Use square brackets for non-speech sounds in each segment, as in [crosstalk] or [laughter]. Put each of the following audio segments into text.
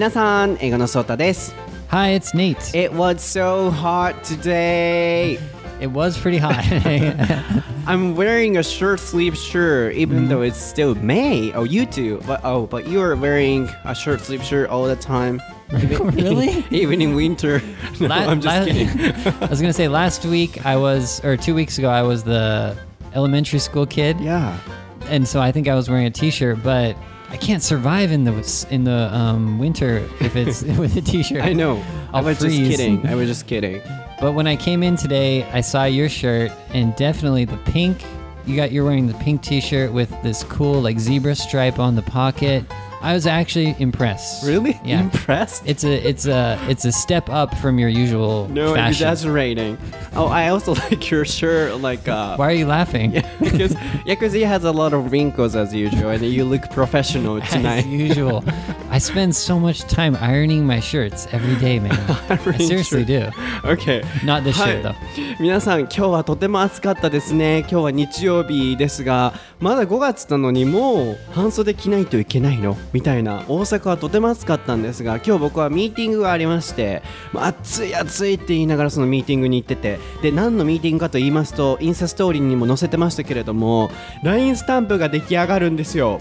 皆さん、英語のソータです。 Hi, it's Nate. It was so hot today. It was pretty hot. [laughs] I'm wearing a short sleeve shirt even though it's still May. Oh, you too. But oh, but you are wearing a short sleeve shirt all the time. [laughs] Even, Really? [laughs] even in winter. No, La- I'm just la- kidding. I was gonna say last week I was, or two weeks ago I was the elementary school kid, yeah. and so I think I was wearing a T-shirt, but I can't survive in the in the um, winter if it's [laughs] with a T-shirt. I know. I I'll was just kidding. I was just kidding. [laughs] But when I came in today, I saw your shirt and definitely the pink. You got you're wearing the pink T-shirt with this cool like zebra stripe on the pocket. I was actually impressed. Really? Yeah. Impressed? It's a it's a it's a step up from your usual no, fashion. exaggerating. Oh, I also like [laughs] your shirt. Like, uh, Why are you laughing? [laughs] because yeah, because it has a lot of wrinkles as usual, and you look professional As [laughs] tonight. usual. I spend so much time ironing my shirts every day, man. I Ironing seriously do. Okay. Not this は shirt い though. 皆さん今日はとても暑かったですね今日は日曜日ですがまだ5月なのにもう半袖着ないといけないの みたいな大阪はとても暑かったんですが今日僕はミーティングがありましてまあ暑い暑いって言いながらそのミーティングに行っててで何のミーティングかと言いますとインスタストーリーにも載せてましたけれども LINE スタンプが出来上がるんですよ。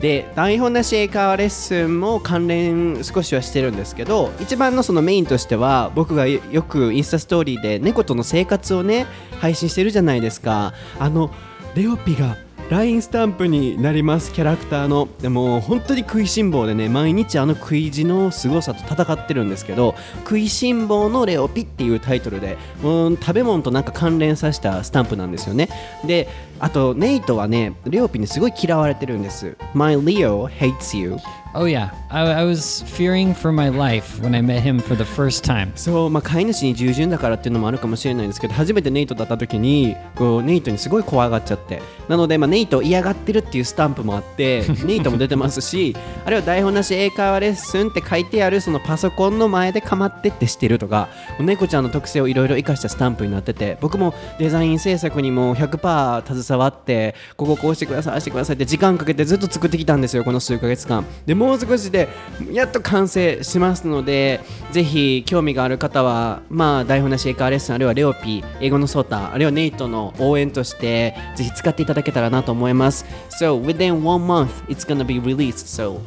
で台本なし英会話レッスンも関連少しはしてるんですけど一番のそのメインとしては僕がよよくインスタストーリーで猫との生活をね配信してるじゃないですか。あのレオピがラインスタンプになりますキャラクターの。でも本当に食いしん坊でね毎日あの食い地の凄さと戦ってるんですけど食いしん坊のレオピっていうタイトルでうん食べ物となんか関連させたスタンプなんですよね。であとネイトはねレオピにすごい嫌われてるんです。My Leo hates you. Oh yeah. I, I was fearing for my life when I met him for the first time. そう、まあ、飼い主に従順だからっていうのもあるかもしれないんですけど初めてネイトだった時にこうネイトにすごい怖がっちゃってなので、まあ、ネイトを嫌がってるっていうスタンプもあって [laughs] ネイトも出てますしあるいは台本なし英会話レッスンって書いてあるそのパソコンの前でかまってってしてるとか猫ちゃんの特性をいろいろ生かしたスタンプになってて僕もデザイン制作にも100%携わってこここうしてくださいああしてくださいって時間かけてずっと作ってきたんですよこの数ヶ月間でもう少しでやっと完成しますのでぜひ興味がある方はまあ台本なし英会話レッスンあるいはレオピ英語のソータあるいはネイトの応援としてぜひ使っていただけたらなと思います So within one month it's gonna be released so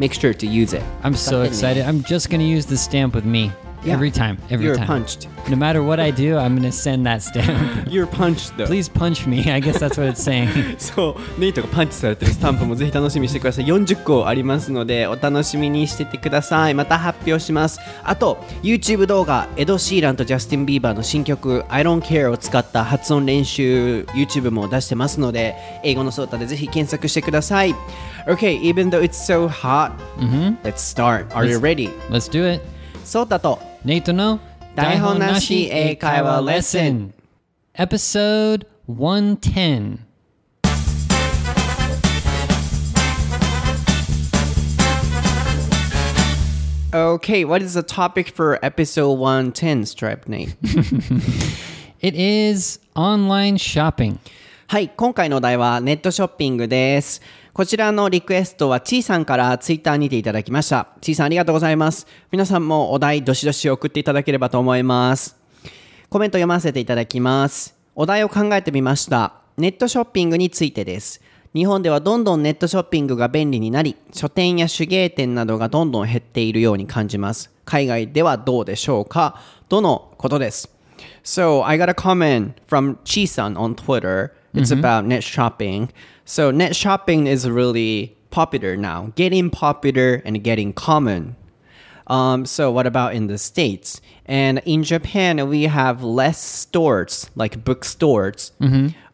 make sure to use it I'm so excited. I'm just gonna use the stamp with me Yeah. every time. Every You're time. punched No matter what I do, I'm gonna send that stamp. You're punched though Please punch me. I guess that's what it's saying. そうネイトがパンチされてるスタンプもぜひ楽しみにしてください40個ありますのでお楽しみにしててくださいまた発表しますあと YouTube 動画エド・シーランとジャスティン・ビーバーの新曲 I don't care を使った発音練習 YouTube も出してますので英語のソータでぜひ検索してください Okay, even though it's so hot、let's start. Are you ready? Let's do it. ソータと Nate no 台本なし英会話レッスン Episode 110. Okay, what is the topic for episode 110, Stripe Nate? [laughs] It is online shopping. はい、今回のお題はネットショッピングです。 こちらのリクエストはちーさんからツイッターにていただきました。ちーさんありがとうございます。皆さんもお題どしどし送っていただければと思います。コメント読ませていただきます。お題を考えてみました。ネットショッピングについてです。日本ではどんどんネットショッピングが便利になり、書店や手芸店などがどんどん減っているように感じます。海外ではどうでしょうか？とのことです？So I got a comment from Chi-san on Twitter. It's about net shopping. So net shopping is really popular now, getting popular and getting common. Um, so what about in the states? And in Japan, we have less stores, like bookstores,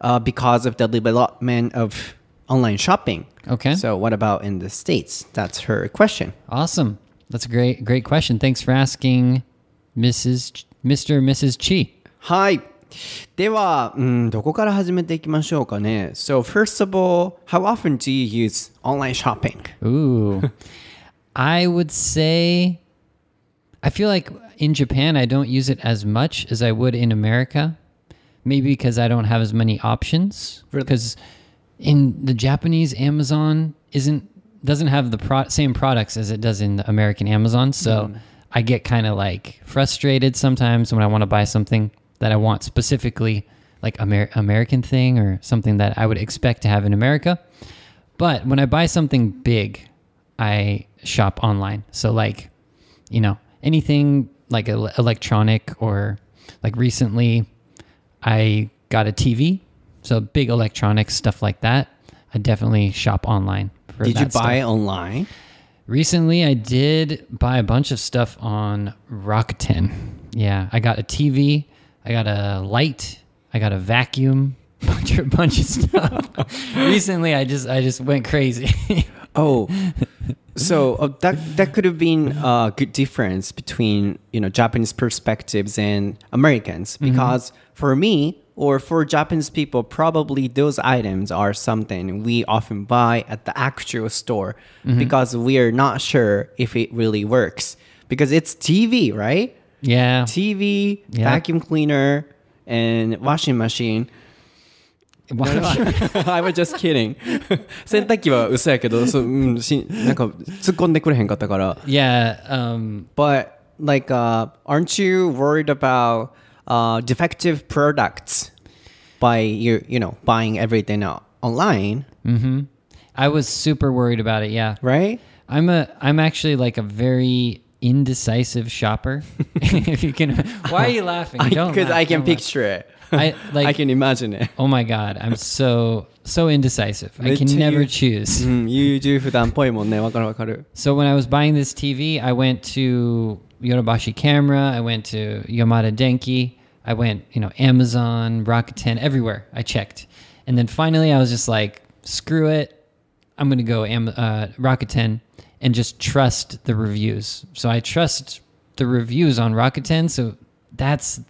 uh, because of the development of online shopping. Okay. So what about in the states? That's her question. Awesome. That's a great great question. Thanks for asking Mrs. Ch- Mr. Mrs. Chi. はい。では、うん、どこから始めていきましょうかね。So, first of all, how often do you use online shopping? Ooh. [laughs] I would say I feel like in Japan I don't use it as much as I would in America. Maybe because I don't have as many options. Really? Because in the Japanese Amazon isn't doesn't have the pro- same products as it does in the American Amazon. So I get kind of like frustrated sometimes when I want to buy something that I want specifically, like Amer- American thing or something that I would expect to have in America. But when I buy something big, I shop online. So like, you know, anything like el- electronic or like recently I got a TV, so big electronics stuff like that. I definitely shop online. For Did you that stuff. buy online? Recently, I did buy a bunch of stuff on Rakuten. Yeah, I got a TV, I got a light, I got a vacuum, [laughs] bunch of bunch of stuff. [laughs] Recently, I just I just went crazy. [laughs] Oh, so uh, that that could have been a good difference between you know Japanese perspectives and Americans because for me or for Japanese people, probably those items are something we often buy at the actual store because we are not sure if it really works because it's TV, right? yeah, TV, Yeah. vacuum cleaner, and washing machine. [laughs] I was just kidding [laughs] 洗濯機は嘘やけどそう、うん、しなんか突っ込んでくれへんかったから yeah. Um, But like uh, aren't you worried about uh, defective products by you you know buying everything uh, online I was super worried about it. Yeah, right I'm a I'm actually like a very indecisive shopper. [laughs] if you can, why are you laughing? Don't because laugh, I can don't laugh. picture it I [laughs] like. I can imagine it oh my god, I'm so so indecisive. I can めっちゃ never 言う choose. うん優柔不断っぽいもんねわかるわかる So when I was buying this TV, I went to Yodobashi Camera, I went to Yamada Denki, I went, you know, Amazon, Rakuten, everywhere. I checked. And then finally I was just like, screw it. I'm going to go Am- uh, Rakuten and just trust the reviews. So I trust the reviews on Rakuten, so that's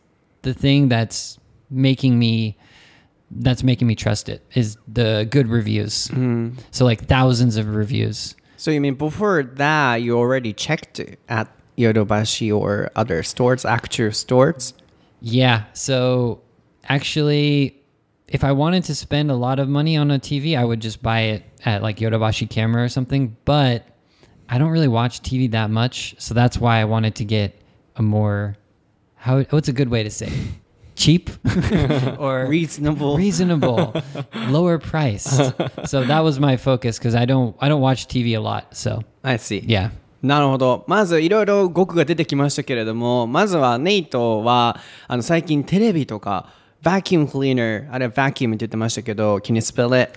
the thing that's making me that's making me trust it is the good reviews. So like thousands of reviews. So you mean before that you already checked at Yodobashi or other stores actual stores Yeah. So actually, if I wanted to spend a lot of money on a TV, I would just buy it at like Yodobashi Camera or something. But I don't really watch TV that much, so that's why I wanted to get a more how what's a good way to say it? [laughs] cheap [laughs] or reasonable reasonable [laughs] lower priced. So that was my focus because I don't I don't watch TV a lot. So I see yeah. なるほど。まずいろいろ語句が出てきましたけれども、まずはネイトはあの最近テレビとか vacuum cleaner、あれは vacuum って言ってましたけど、can you spell it?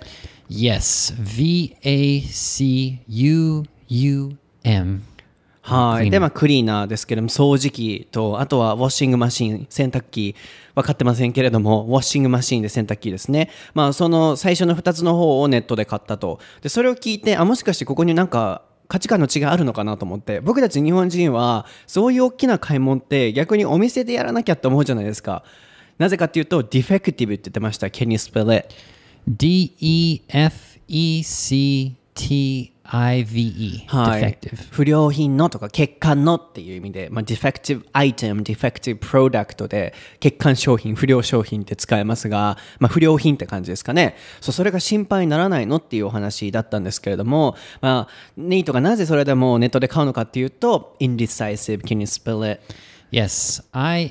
Yes. V A C U U M. はい。で、まあクリーナーですけども、掃除機と、あとはウォッシングマシン、洗濯機、分かってませんけれども、ウォッシングマシンで洗濯機ですね。まあその最初の2つの方をネットで買ったと。で、それを聞いて、あ、もしかしてここになんか、価値観の違いあるのかなと思って僕たち日本人はそういう大きな買い物って逆にお店でやらなきゃって思うじゃないですかなぜかっていうと defective って言ってました Can you spell it? D E F E C T I V E. はい、Defective. 不良品のとか欠陥のっていう意味で、まあ、defective item、defective product で欠陥商品、不良商品って使えますが、まあ、不良品って感じですかねそうそれが心配にならないのっていうお話だったんですけれども、まあ、ネイトがなぜそれでもネットで買うのかっていうと indecisive can you spell it? Yes. I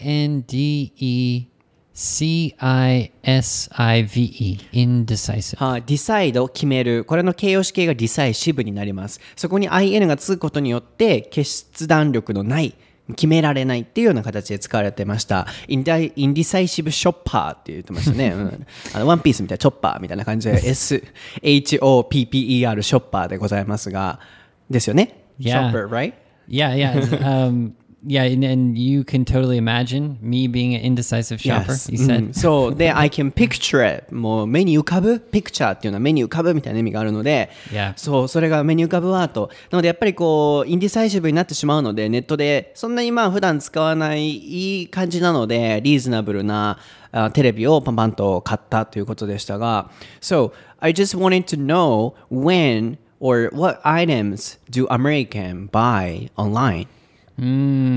N D E C I S I V E. Indecisive. はい、decide を決める。これの形容詞形が decisive になります。そこに in がつくことによって、決断力のない、決められないっていうような形で使われてました。Indi- indecisive shopper って言ってましたね。[laughs] うん、あのワンピースみたいなチョッパーみたいな感じで S-H-O-P-P-E-R ショッパーでございますが、ですよね？Yeah. shopper, right? Yeah, yeah. um, yeah, and, and you can totally imagine me being an indecisive shopper. Yes. You said. うんそう。で、I can picture it. もう目に浮かぶ picture っていうのは目に浮かぶみたいな意味があるので、Yeah. そう、それが目に浮かぶわと。なので、やっぱりこう、インディサイシブになってしまうので、ネットで、そんなにまあ普段使わないいい感じなので、リーズナブルなあテレビをパンパンと買ったということでしたが、So, I just wanted to know when or what items do American buy online?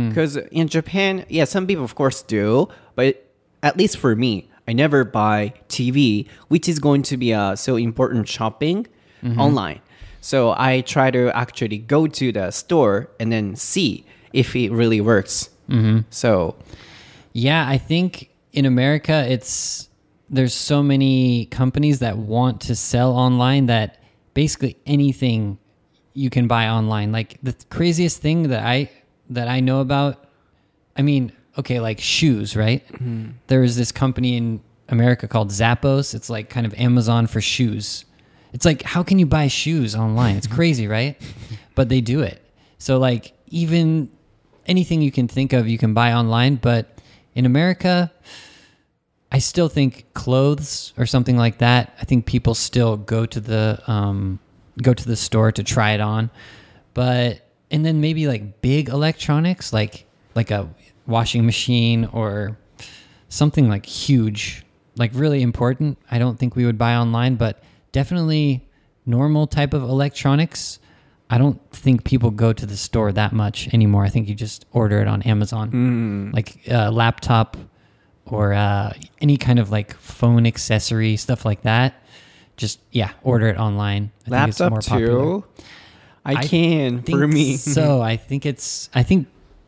Because in Japan, yeah, some people of course do, but at least for me, I never buy TV, which is going to be uh, so important shopping online. So I try to actually go to the store and then see if it really works. Mm-hmm. So Yeah, I think in America it's there's so many companies that want to sell online that basically anything you can buy online. Like the craziest thing that I that I know about I mean, okay, like shoes, right? There is this company in America called Zappos. It's like kind of Amazon for shoes. It's like how can you buy shoes online? It's [laughs] crazy, right? but they do it. So like even anything you can think of you can buy online, but in America I still think clothes or something like that. I think people still go to the um, go to the store to try it on, but and then maybe like big electronics, like like a washing machine or something like huge, like really important. I don't think we would buy online, but definitely normal type of electronics. I don't think people go to the store that much anymore. I think you just order it on Amazon, like uh, laptop or uh, any kind of like phone accessory stuff like that. Just yeah, order it online. I think it's laptop more popular. too. I, I can for me. so [laughs] I think it's I think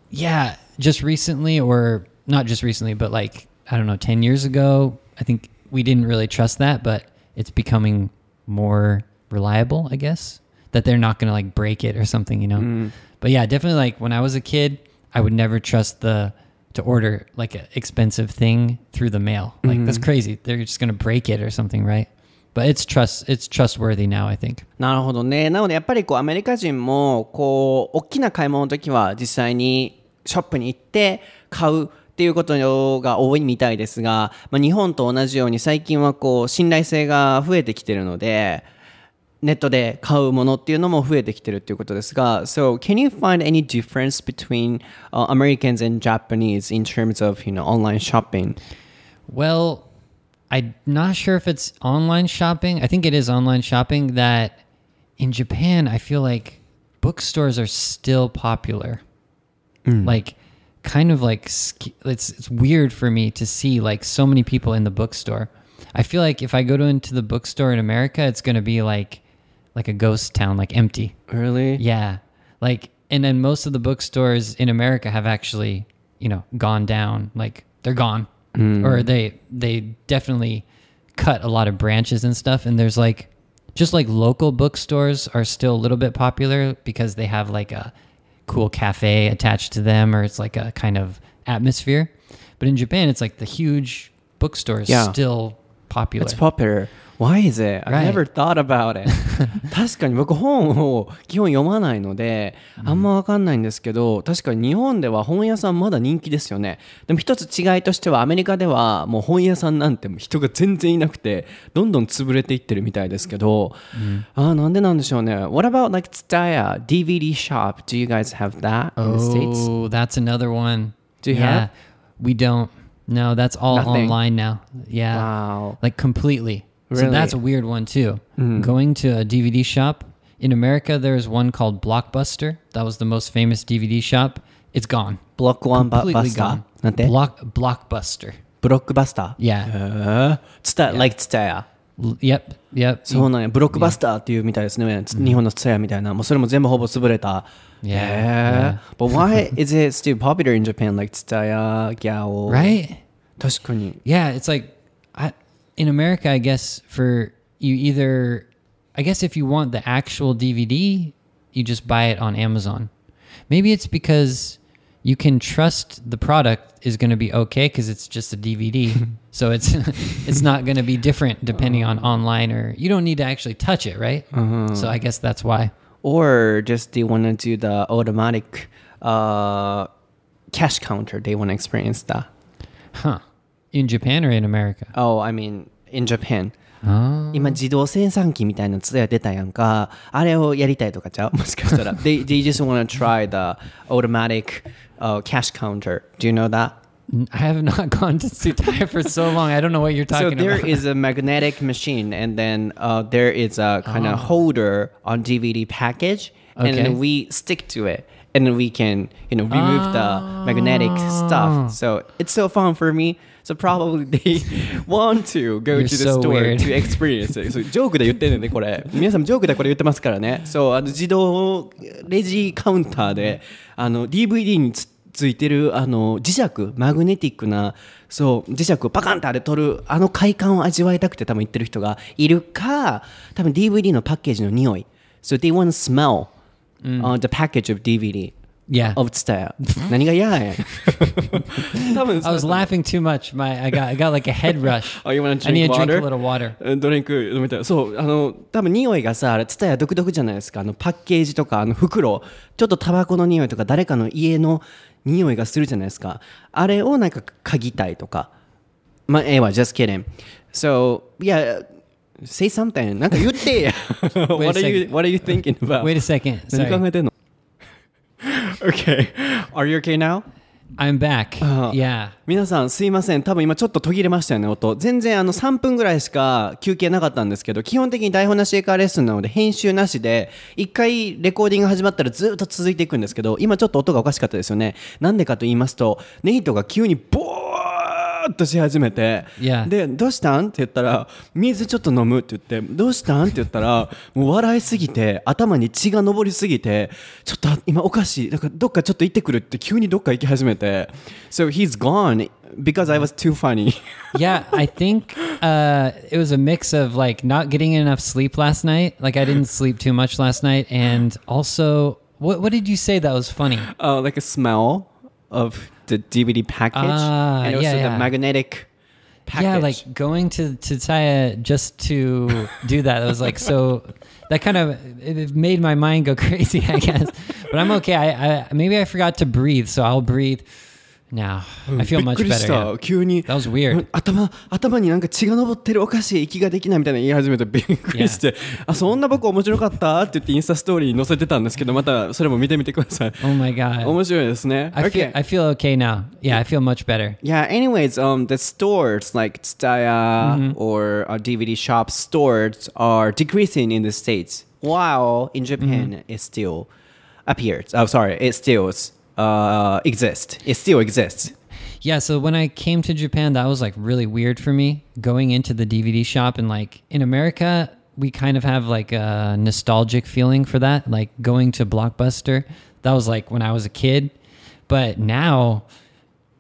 yeah, just recently or not just recently, but like I don't know, 10 years ago, I think we didn't really trust that, but it's becoming more reliable, I guess. That they're not going to like break it or something, you know. Mm. But yeah, definitely like when I was a kid, I would never trust the to order like an expensive thing through the mail. Like Mm-hmm. that's crazy. They're just going to break it or something, right? But it's trust it's trustworthy now, I think. なるほどね。なのでやっぱりこうアメリカ人もこう大きな買い物の時は実際にショップに行って買うっていうことが多いみたいですが、まあ、日本と同じように最近はこう信頼性が増えてきてるのでネットで買うものっていうのも増えてきてるっていうことですが So can you find any difference between、uh, Americans and Japanese in terms of you know online shopping? Well, I'm not sure if it's online shopping. I think it is online shopping that in Japan, I feel like bookstores are still popular. Hmm. Like kind of like it's it's weird for me to see like so many people in the bookstore. I feel like if I go to into the bookstore in America, it's going to be like like a ghost town, like empty. Really? Yeah. Like, and then most of the bookstores in America have actually, you know, gone down. Like they're gone, Mm. or they they definitely cut a lot of branches and stuff. And there's like, just like local bookstores are still a little bit popular because they have like a cool cafe attached to them, or it's like a kind of atmosphere. But in Japan, it's like the huge bookstore is Yeah. still popular. It's popular. Why is it? I never thought about it. 確かに僕本を基本読まないので、あんまわかんないんですけど、確かに日本では本屋さんまだ人気ですよね。でも一つ違いとしてはアメリカではもう本屋さんなんて人が全然いなくて、どんどん潰れていってるみたいですけど、ああ、なんでなんでしょうね。What about like Tsutaya, DVD shop? Do you guys have that in the States? Oh, that's another one. Do you yeah, have? We don't. No, that's all Nothing. online now. Yeah. Wow. Like completely. Really? So that's a weird one too. Mm. Going to a DVD shop in America, there's one called Blockbuster. That was the most famous DVD shop. It's gone. Block one, completely gone. Block Blockbuster. Blockbuster. Yeah. Uh, つた、yeah. like つたや。Yep, yep. Yep. そうなんや。ブロックバスターっていうみたいですね。日本のツタヤみたいな。もうそれも全部ほぼ潰れた。Yeah. yeah. But why [laughs] is it still popular in Japan? Like ツタヤ、ギャオ。Right? 確かに。Yeah, it's like in America, I guess for you either, I guess if you want the actual DVD, you just buy it on Amazon. Maybe it's because you can trust the product is going to be okay because it's just a DVD, [laughs] so it's it's not going to be different depending on online or you don't need to actually touch it, right? So I guess that's why. Or just they want to do the automatic uh, cash counter. They want to experience that. Huh? in Japan or in America? Oh, I mean, in Japan. Oh. 今自動精算機みたいなツヤ出たやんかあれをやりたいとかちゃうもしかしたら [laughs] they, they just want to try the automatic、uh, cash counter do you know that? I have not [laughs] gone to Tsutaya for so long. I don't know what you're talking about. So there about. is a magnetic machine, and then uh, there is a kind of oh. holder on DVD package, okay. and then we stick to it, and we can you know remove oh. the magnetic stuff. Oh. So it's so fun for me. So probably they [laughs] want to go to the so store weird. to [laughs] experience it. ジョークで言ってるんでねこれ。皆さんジョークでこれ言ってますからね。そうあの自動レジカウンターであの DVD につついてるあの磁石マグネティックなそう磁石をパカンってあれ取るあの快感を味わいたくて多分言ってる人がいるか多分 DVD のパッケージの匂い So they want to smell、uh, the package of DVD Yeah. of TSUTAYA 何が嫌やん多分 I was laughing too much. My I got I got like a head rush. Oh, you wanna I need to drink drink a little water. うんドリンク飲みたいそうあの多分匂いがさあれツタヤ独特じゃないですかあのパッケージとかあの袋ちょっとタバコの匂いとか誰かの家の匂いがするじゃないですかあれをなんか嗅ぎたいとかまあええわ just kidding so yeah say something なんか言ってや what are you what are you thinking about Wait a second. 何.考えてんの Okay are you okay now? I'm back. Uh, yeah. 皆さんすいません多分今ちょっと途切れましたよね音全然あの3分ぐらいしか休憩なかったんですけど基本的に台本なし英会話レッスンなので編集なしで一回レコーディング始まったらずっと続いていくんですけど今ちょっと音がおかしかったですよねなんでかと言いますとネイトが急にボーっとし始めて.でどうしたんって言ったら水ちょっと飲むって言ってどうしたんって言ったらもう笑いすぎて頭に血が上りすぎてちょっと今おかしいだからどっかちょっと行ってくるって急にどっか行き始めて So he's gone because I was too funny Yeah, I think uh, it was a mix of like not getting enough sleep last night. Like I didn't sleep too much last night, and also what what did you say that was funny? uh, like a smell of the DVD package Ah, and also yeah, the magnetic package Yeah, like going to Tsutaya just to do that. It was like so. That kind of it it made my mind go [laughs] crazy, I guess. But I'm okay. I, I maybe I forgot to breathe, so I'll breathe now. I feel びっ much くりし better. た yeah. 急に That was weird. 頭頭になんか血が上ってるおかしい息ができないみたいな言い始めてびっくりして、あそんな僕面白かったって言ってインスタストーリーに載せてたんですけどまたそれも見てみてください [laughs] Oh my god. 面白いですね I feel Okay. I feel okay now. Yeah, I feel much better. Yeah, anyways, um, the stores like Tsutaya or uh, DVD shop stores are decreasing in the States, while in Japan it still appears. Oh, sorry, it still uh, exists. It still exists. Yeah, so when I came to Japan, that was like really weird for me going into the DVD shop and like in America, we kind of have like a nostalgic feeling for that, like going to Blockbuster. That was like when I was a kid, but now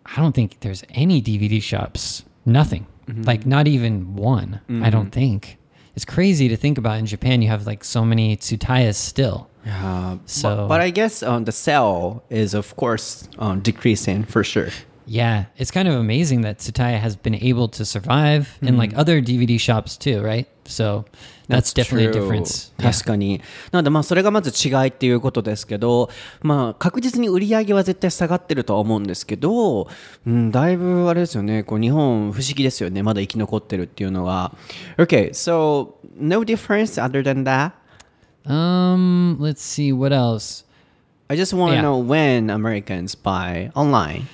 I don't think there's any DVD shops. Nothing. Like not even one. I don't think. It's crazy to think about in Japan you have like so many tsutayas still. Yeah, So- but, but I guess um, the sale is of course um, decreasing for sure. Yeah, it's kind of amazing that Tsutaya has been able to survive in like other DVD shops too, right? So that's, definitely a difference. 確かに。なのでまあそれがまず違いっていうことですけど、まあ確実に売り上げは絶対下がってるとは思うんですけど、うん、だいぶあれですよね、こう日本不思議ですよね、まだ生き残ってるっていうのは。Okay, so no difference other than that? Um, let's see what else. I just want to Yeah. know when Americans buy online.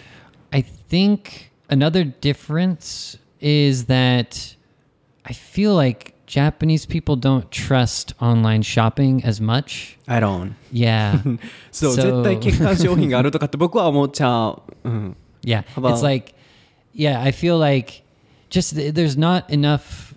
I think another difference is that I feel like Japanese people don't trust online shopping as much. I don't. Yeah. [laughs] そう、 So- 絶対欠陥商品があるとかって僕は思っちゃう。うん。 Yeah, [laughs] How about- it's like, yeah, I feel like just th- there's not enough.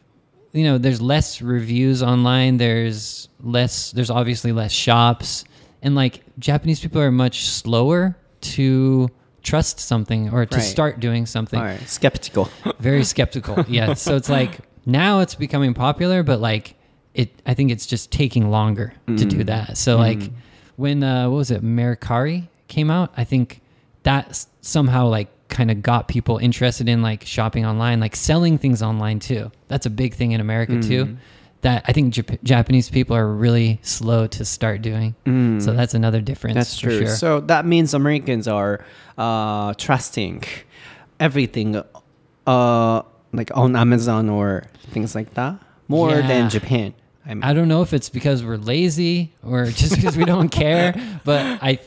you know, there's less reviews online. There's less. There's obviously less shops, and like Japanese people are much slower to trust something or to Right. start doing something. Skeptical. [laughs] Very skeptical. yeah. So it's like now it's becoming popular, but like it, I think it's just taking longer to do that. So like when uh, what was it, Mercari came out, I think that s- somehow like kind of got people interested in like shopping online, like selling things online too. That's a big thing in America too. That I think Jap- Japanese people are really slow to start doing. So that's another difference. That's for true. Sure. So that means Americans are uh, trusting everything, uh, like on Amazon or things like that, more Yeah. than Japan. I mean, I don't know if it's because we're lazy or [laughs] just because we don't care, but I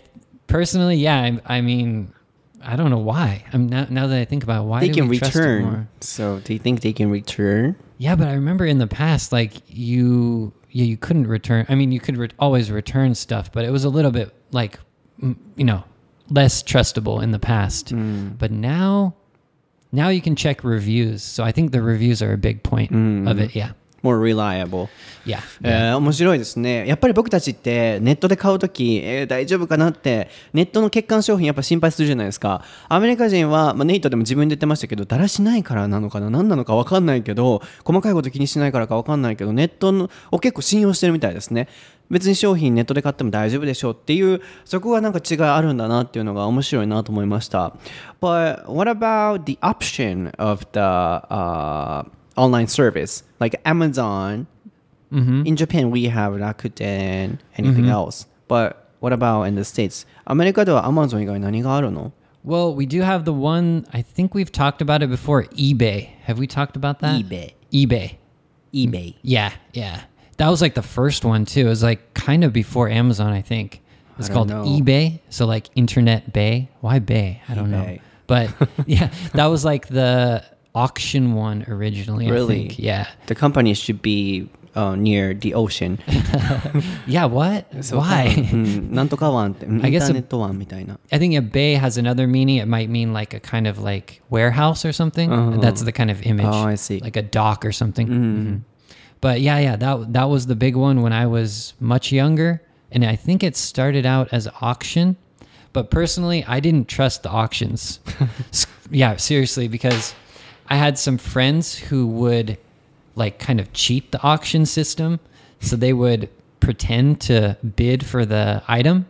personally, yeah, I, I mean, I don't know why. I'm now, now that I think about it, why they can return. So do you think they can return? Yeah, but I remember in the past, like you yeah, you couldn't return. I mean, you could re- always return stuff, but it was a little bit like, mm, you know, less trustable in the past. But now, now you can check reviews. So I think the reviews are a big point of it. Yeah, more reliable yeah. えー面白いですね。やっぱり僕たちってネットで買うとき、えー大丈夫かなって、ネットの欠陥商品やっぱ心配するじゃないですか。アメリカ人は、まあ、ネイトでも自分で言ってましたけど、だらしないからなのかな？何なのか分かんないけど、細かいこと気にしないからか分かんないけど、ネットのを結構信用してるみたいですね。別に商品ネットで買っても大丈夫でしょうっていう、そこがなんか違いあるんだなっていうのが面白いなと思いました。But what about the option of the、uh, online service? Like Amazon, In Japan, we have Rakuten, anything else. But what about in the States? アメリカでは Amazon 以外何があるの Well, we do have the one. I think we've talked about it before. eBay. Have we talked about that? eBay. eBay. eBay. Yeah, yeah. That was like the first one too. It was like kind of before Amazon, I think. It's I called don't know. eBay. So like Internet Bay. Why Bay? I don't know. eBay. But [laughs] yeah, that was like the Auction One originally. Really? Yeah. The company should be uh, near the ocean. [laughs] yeah, what? Why? Uh, mm, [laughs] I guess I think a bay has another meaning. It might mean like a kind of like warehouse or something. Uh-huh. That's the kind of image. Oh, I see. Like a dock or something. Mm-hmm. Mm-hmm. But yeah, yeah, that that was the big one when I was much younger, and I think it started out as auction. But personally, I didn't trust the auctions. [laughs] yeah, seriously, because I had some friends who would like kind of cheat the auction system. So they would pretend to bid for the item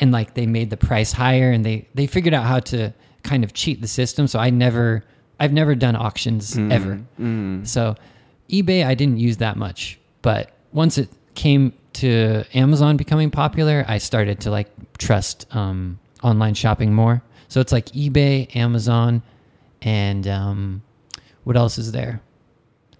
and like they made the price higher and they they figured out how to kind of cheat the system. So I never I've never done auctions ever. So eBay I didn't use that much, but once it came to Amazon becoming popular, I started to like trust um, online shopping more. So it's like eBay, Amazon, and um, what else is there?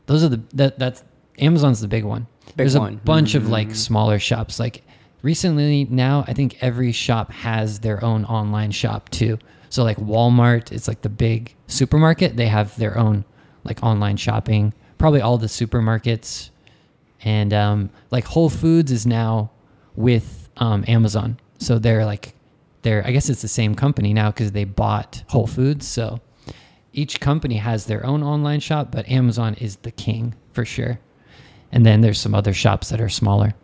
Those are the that that's Amazon's the big one. Big There's a one. bunch of like smaller shops. Like recently now, I think every shop has their own online shop too. So like Walmart, it's like the big supermarket. They have their own like online shopping. Probably all the supermarkets, and um, like Whole Foods is now with um, Amazon. So they're like they're I guess it's the same company now because they bought Whole Foods. So each company has their own online shop, but Amazon is the king for sure. And then there's some other shops that are smaller.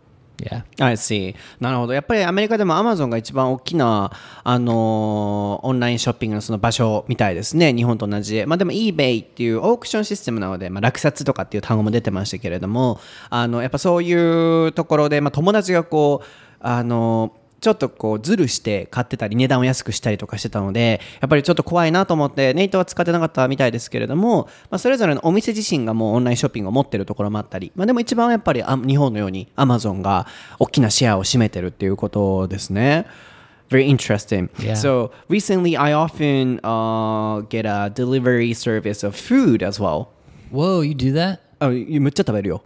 Yeah. I see. なるほど。やっぱりアメリカでも Amazon が一番大きな、あのーオンラインショッピングのその場所みたいですね。日本と同じで。まあでも eBay っていうオークションシステムなので、まあ落札とかっていう単語も出てましたけれども、あの、やっぱそういうところで、まあ友達がこう、あのちょっとこうズルして買ってたり値段を安くしたりとかしてたのでやっぱりちょっと怖いなと思ってネイトは使ってなかったみたいですけれども、まあ、それぞれのお店自身がもうオンラインショッピングを持ってるところもあったり、まあ、でも一番はやっぱりあ日本のようにアマゾンが大きなシェアを占めてるっていうことですね。Very interesting. Yeah. So recently, I often uh, get a delivery service of food as well. Whoa, you do that? あむっちゃ食べるよ。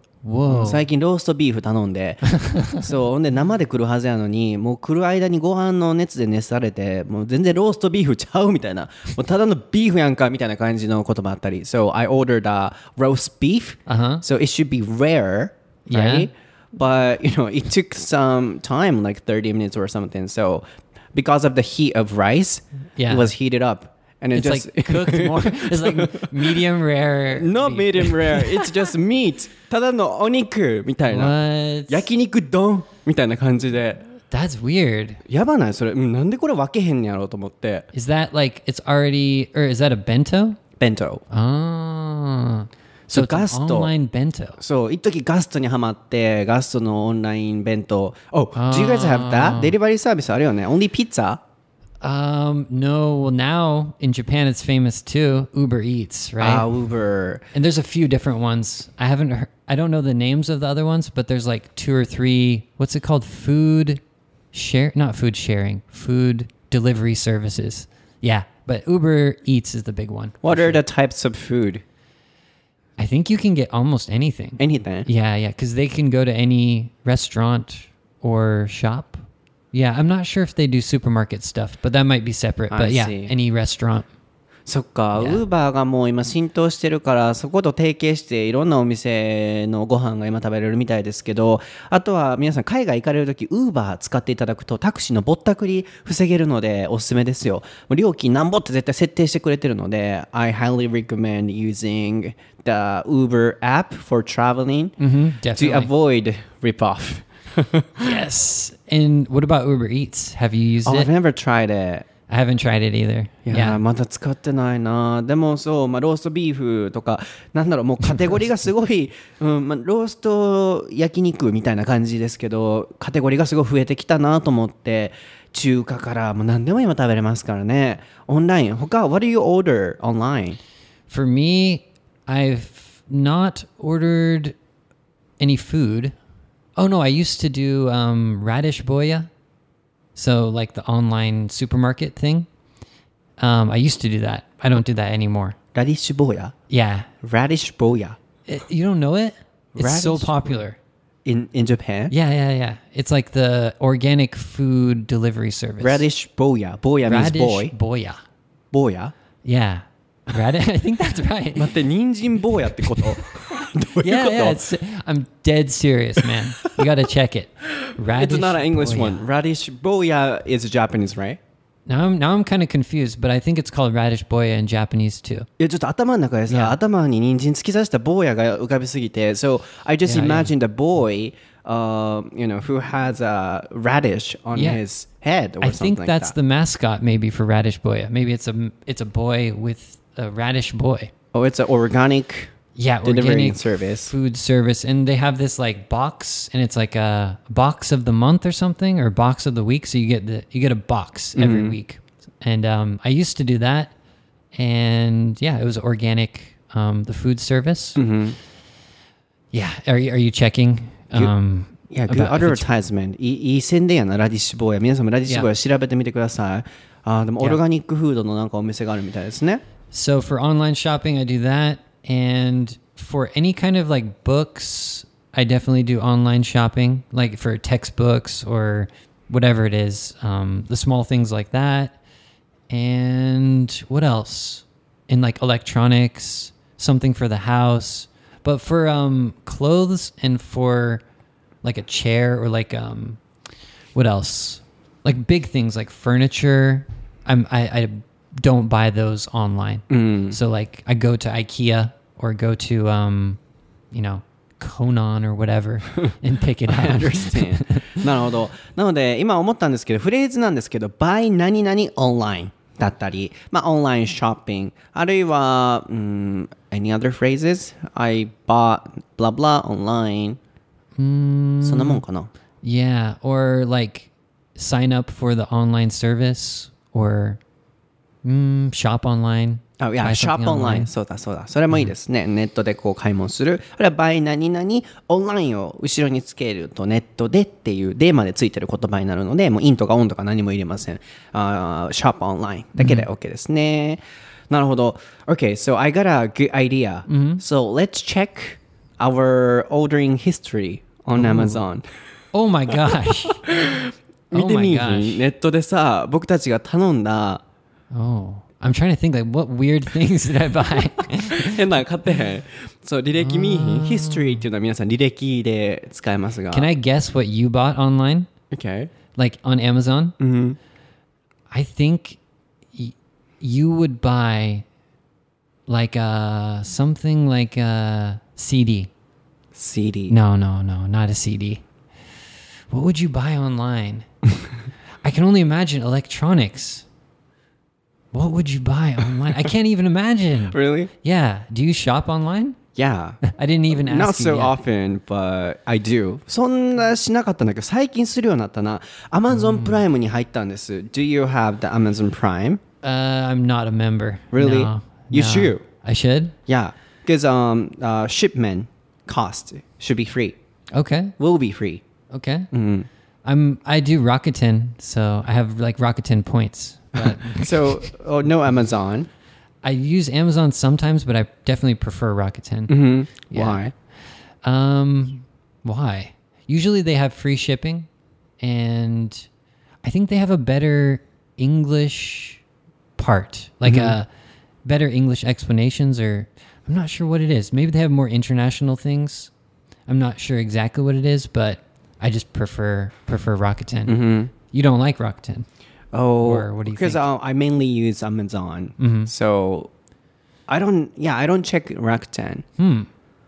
最近ローストビーフ頼んでそうほんで生で来るはずやのにもう来る間にご飯の熱で熱されてもう全然ローストビーフちゃうみたいなもうただのビーフやんかみたいな感じのこともあったり So I ordered a roast beef Uh-huh. so it should be rare Yeah. right but you know it took some time like 30 minutes or something so because of the heat of rice Yeah. it was heated up and it It's just like cooked more. It's like medium rare. not beef. medium rare it's just meat ただのお肉みたいな What? 焼肉丼みたいな感じで That's weird. やばないそれうんなんでこれ分けへんねやろうと思って Is that like it's already or is that a bento? 弁当 Oh. So So it's an gasto. online bento. そう一時ガストにハマってガストのオンライン弁当 Oh do you guys have that? デリバリーサービスあるよね Only pizza? Um, no. Well, now in Japan it's famous too. Uber Eats, right? Ah, Uber And there's a few different ones. I haven't heard, I don't know the names of the other ones, but there's like two or three, what's it called? Food share, not food sharing, food delivery services. Yeah, but Uber Eats is the big one. What are the types of food? I think you can get almost anything. Anything? Yeah, yeah, because they can go to any restaurant or shop. Yeah, I'm not sure if they do supermarket stuff, but that might be separate. I But yeah, see. any restaurant. そっか、ウーバーがもう今浸透してるから、そこと提携していろんなお店のご飯が今食べれるみたいですけど、あとは皆さん海外行かれるとき、ウーバー使っていただくとタクシーのぼったくり防げるのでおすすめですよ。料金なんぼって絶対設定してくれてるので、I highly recommend using the Uber app for traveling to definitely. avoid rip-off. Yes. And what about Uber Eats? Have you used oh, it? I've never tried it. I haven't tried it either. いやーまだ使ってないなでもそう、まあ、ローストビーフとかなんだろうもうカテゴリーがすごい、うんまあ、ロースト焼肉みたいな感じですけどカテゴリーがすごい増えてきたなと思って中華からもう何でも今食べれますからねオンライン他 What do you order online? For me, I've not ordered any food. Oh no, I used to do um, radish boya, so like the online supermarket thing. Um, I used to do that. I don't do that anymore. Radish boya. Yeah, radish boya. It, you don't know it? It's radish so popular in in Japan. Yeah, yeah, yeah. It's like the organic food delivery service. Radish boya. Boya radish means boy. Boya. Boya. Yeah. radish. [laughs] I think that's right. [laughs] 待って人参坊やってことどういうこと Yeah, [laughs] yeah. It's, I'm dead serious, man. You got to check it. Radish It's not an English boya. one. Radish boya is Japanese, right? Now I'm now I'm kind of confused, but I think it's called radish boya in Japanese too. いやちょっと頭の中でさ、 Yeah. 頭に人参突き刺した坊やが浮かびすぎて So I just Yeah, yeah. imagined a boy uh, you know, who has a radish on Yeah. his head or I something think like that's that. the mascot maybe for radish boya. Maybe it's a it's a boy with a radish boy. Oh, it's an organic Yeah, Delivering organic service. food service, and they have this like box, and it's like a box of the month or something, or box of the week. So you get the you get a box every Mm-hmm. week, and um, I used to do that, and yeah, it was organic, um, the food service. Mm-hmm. Yeah, are you are you checking? Um, いや、 about good if it's- advertisement いいいい宣伝やな、ラディッシュボーヤ皆さんもラディッシュボーヤ調べてみてくださいあーでも Yeah. オルガニックフードのなんかお店があるみたいですね So for online shopping, I do that, and for any kind of like books, I definitely do online shopping, like for textbooks or whatever it is, um, the small things like that. And what else? In like electronics, something for the house, but for um, clothes and for like a chair or like um, what else? Like big things like furniture. I'm I, I don't buy those online. So like I go to IKEA or go to um, you know, Conan or whatever [laughs] and pick it I out. understand なるほどなので今思ったんですけどフレーズなんですけど by 何々 online だったりまあオンラインショッピングあるいは、うん、any other phrases I bought blah blah online そんなもんかな Yeah, or like sign up for the online service or mm, shop online. あいや、buy ショッ something プオンライン。そうだそうだ。それもいいですね。ネットでこう買い物する。あるいは、by 何々、オンラインを後ろにつけるとネットでっていう、でまでついてる言葉になるので、もうインとかオンとか何も入れません。あショップオンラインだけで OK ですね。なるほど。Okay, so I got a good idea. So let's check our ordering history on Amazon. Oh my gosh. [laughs] 見 oh てみ.ネットでさ、僕たちが頼んだ Oh. I'm trying to think like what weird [laughs] things did I buy? [laughs] 変なの買ってへん。そう、履歴見えへん。history っていうのは皆さん履歴で使えますが。 Can I guess what you bought online? Okay. Like on Amazon? I think y- you would buy like a something like a CD. CD. No, no, no, not a CD. What would you buy online? [laughs] I can only imagine electronics. What would you buy online? I can't even imagine. [laughs] Really? Yeah. Do you shop online? Yeah. [laughs] I didn't even ask Not you so yet. often, but I do. そんなしなかったんだけど、最近するようになったな。Amazon プライムに入ったんです。Do you have the Amazon Prime? Uh, I'm not a member. Really? No, You no. should. I should. Yeah. Because um, uh, shipment cost should be free. Okay. Will be free. Okay. I'm. I do Rakuten, so I have like Rakuten points. But [laughs] So, oh, no Amazon. I use Amazon sometimes, but I definitely prefer Rakuten. hmm Yeah. Why? Um, why? Usually they have free shipping, and I think they have a better English part, like a better English explanations, or I'm not sure what it is. Maybe they have more international things. I'm not sure exactly what it is, but I just prefer prefer Rakuten. Mm-hmm. You don't like Rakuten. Oh, Or what do you because think? uh, I mainly use Amazon, Mhm. so I don't. Yeah, I don't check Rakuten Hmm.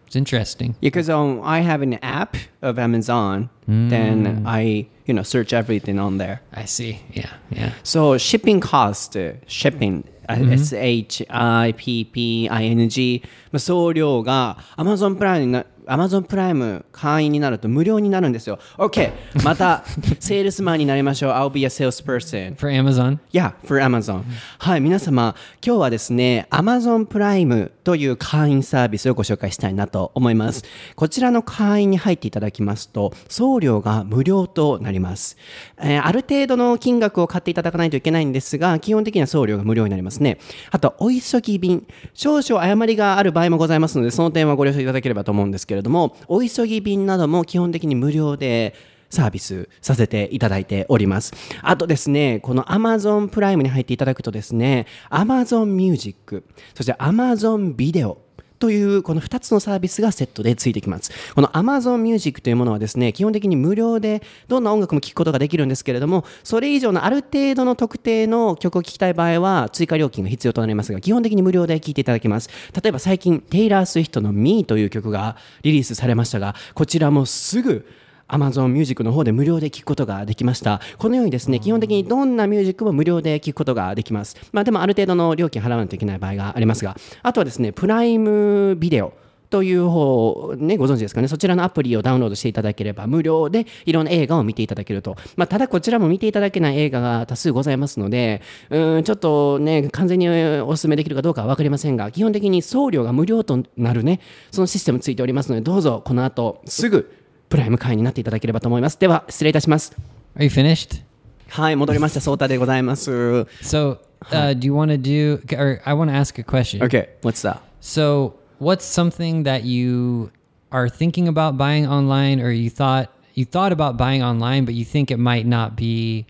It's interesting. because um, I have an app of Amazon. Then I, you know, search everything on there. I see. Yeah. Yeah. So shipping cost, shipping, S H I P P I N G、まあ、送料が Amazon プライムにな Amazon プライム会員になると無料になるんですよ。OK! また、セールスマンになりましょう。I'll be a salesperson. For Amazon? Yeah, for Amazon. はい、皆様、今日はですね、Amazon プライムという会員サービスをご紹介したいなと思います。こちらの会員に入っていただきますと、送料が無料となります。えーある程度の金額を買っていただかないといけないんですが、基本的には送料が無料になりますね。あと、お急ぎ便。少々誤りがある場合もございますので、その点はご了承いただければと思うんですけれどれども、お急ぎ便なども基本的に無料で、サービスさせていただいております。あとですね、この Amazon プライムに入っていただくとですね、Amazon Music、そして Amazon ビデオ、というこの2つのサービスがセットでついてきます。この Amazon Music というものはですね、基本的に無料でどんな音楽も聴くことができるんですけれども、それ以上のある程度の特定の曲を聴きたい場合は追加料金が必要となりますが、基本的に無料で聴いていただけます。例えば最近、テイラー・スウィフトの Me という曲がリリースされましたが、こちらもすぐ Amazon Music の方で無料で聴くことができました。このようにですね、基本的にどんなミュージックも無料で聴くことができます。まあでもある程度の料金払わないといけない場合がありますが、あとはですね、プライムビデオ。という方、ね、ご存知ですかね。そちらのアプリをダウンロードしていただければ無料でいろんな映画を見ていただけると。まあ、ただこちらも見ていただけない映画が多数ございますので、うん、ちょっとね、完全にお勧めできるかどうかは分かりませんが、基本的に送料が無料となるね、そのシステムついておりますので、どうぞこの後すぐプライム会員になっていただければと思います。では、失礼いたします。 Are you finished? はい、戻りました。ソータでございます。 So, uh, do you want to do? Or I want to ask a question. Okay, what's that? So, what's something that you are thinking about buying online, or you thought you thought about buying online, but you think it might not be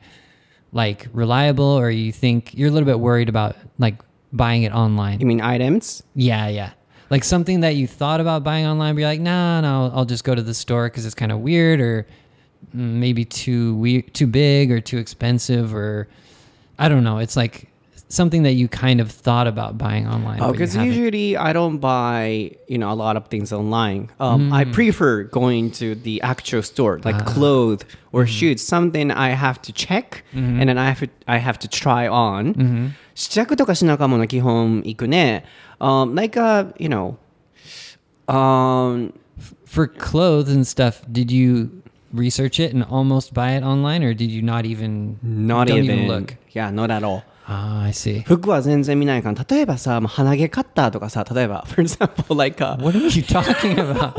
like reliable, or you think you're a little bit worried about like buying it online? You mean items? Yeah, yeah. Like something that you thought about buying online, but you're like, nah, no, I'll just go to the store because it's kind of weird, or maybe too weird, too big, or too expensive, or I don't know. It's like something that you kind of thought about buying online. Oh, but you because haven't. usually I don't buy, you know, a lot of things online. Um, I prefer going to the actual store, like clothes or shoes, something I have to check and then I have to, I have to try on. 試着とかしなあかんもの基本行くね。Um, like, uh, you know, um, for clothes and stuff, did you research it and almost buy it online, or did you not even not don't even, even look? Yeah, not at all. Ah, I see. 服は全然見ないから例えばさ、まあ鼻毛カッターとかさ、例えば、for [laughs] example, like, uh, What are you talking about? [laughs]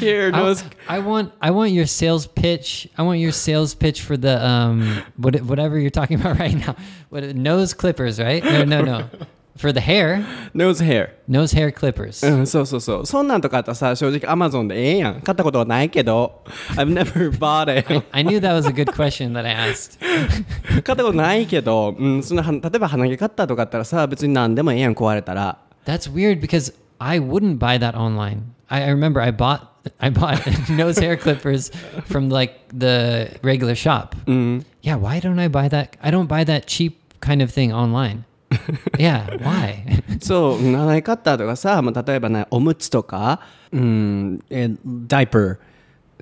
here, I, nose I want I want your sales pitch. I want your sales pitch for the um what whatever you're talking about right [laughs] now. What nose clippers, right? No, no, no. For the hair, nose hair. nose hair clippers. う[laughs] ん、そうそうそう。そんなんとかあったらさ、正直 Amazon でええやん。買ったことはないけど、I've never [laughs] bought it. I knew that was a good question that I asked. [laughs] 買ったことないけど、うん、そのは例えば鼻毛カッターとかあったらさ、別に何でもええやん、壊れたら。 That's weird because I wouldn't buy that online. I, I remember I bought I bought nose hair clippers from like the regular shop. Yeah, why don't I buy that? I don't buy that cheap kind of thing online. [laughs] yeah, why? [laughs] そう、長いカッターとかさ、まあ、例えばね、おむつとか、うん、え、ダイパー。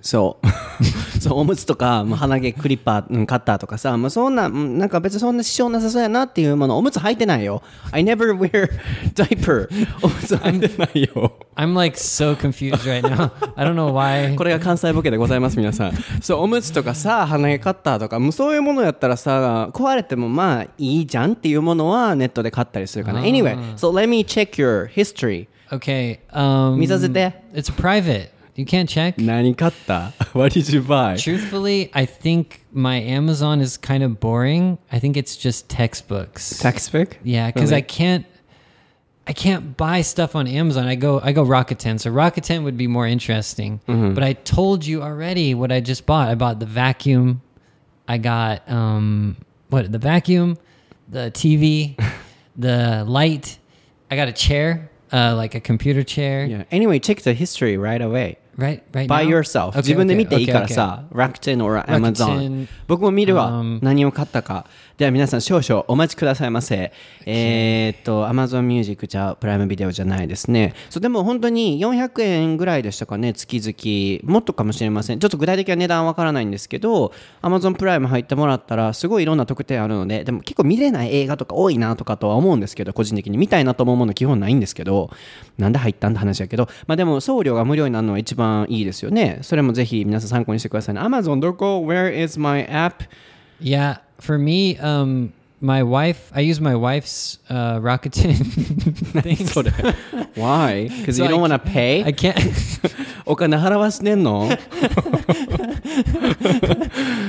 そう。[laughs] そう、おむつとか、まあ、鼻毛クリッパー、うん、カッターとかさ、まあ、そんな、うんなんか別にそんな支障なさそうやなっていうもの、おむつ履いてないよ。I never wear [laughs] diaper. おむつ履いてないよ。I'm like so confused right now. I don't know why. [laughs] これが関西ボケでございます、皆さん。そう、おむつとかさ、鼻毛カッターとか、もうそういうものやったらさ、壊れてもまあいいじゃんっていうものはネットで買ったりするかな。Anyway, so let me check your history. Okay. Um 見させて。It's private. You can't check. 何買った [laughs] ?What did you buy? Truthfully, I think my Amazon is kind of boring. I think it's just textbooks. Textbook? Yeah, because I can't I can't buy stuff on Amazon. I go I go Rakuten. So Rakuten would be more interesting. But I told you already what I just bought. I bought the vacuum. I got um what the vacuum, the TV, [laughs] the light, I got a chair, uh, like a computer chair. Yeah. Anyway, check the history right away. Right, right. by yourself、Okay, 自分で見ていいからさ、楽天 or Amazon Rakuten 僕も見るわ、um, 何を買ったかでは皆さん少々お待ちくださいませ。えーっと Amazon Music じゃプライムビデオじゃないですね。そうでも本当に400円ぐらいでしたかね月々。もっとかもしれません。ちょっと具体的な値段はわからないんですけど Amazon プライム入ってもらったらすごいいろんな特典あるのででも結構見れない映画とか多いなとかとは思うんですけど個人的に見たいなと思うもの基本ないんですけどなんで入ったんだ話やけど。まあでも送料が無料になるのは一番いいですよね。それもぜひ皆さん参考にしてくださいね。Amazon どこ Where is my app? Yeah, for me, um, my wife. I use my wife's uh, Rakuten [laughs] things. [laughs] それ Why? Because So you don't I wanna pay? I can't. [laughs] お金払わしてんの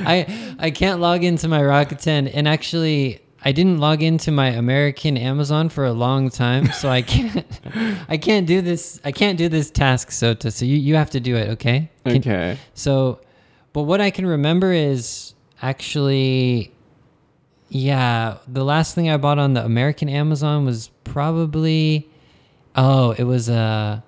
I I can't log into my Rakuten, and actually, I didn't log into my American Amazon for a long time, so I can't. I can't do this. I can't do this task, Sota. So you you have to do it, okay? Can- Okay So, but what I can remember is actually, yeah, the last thing I bought on the American Amazon was probably, oh, it was a,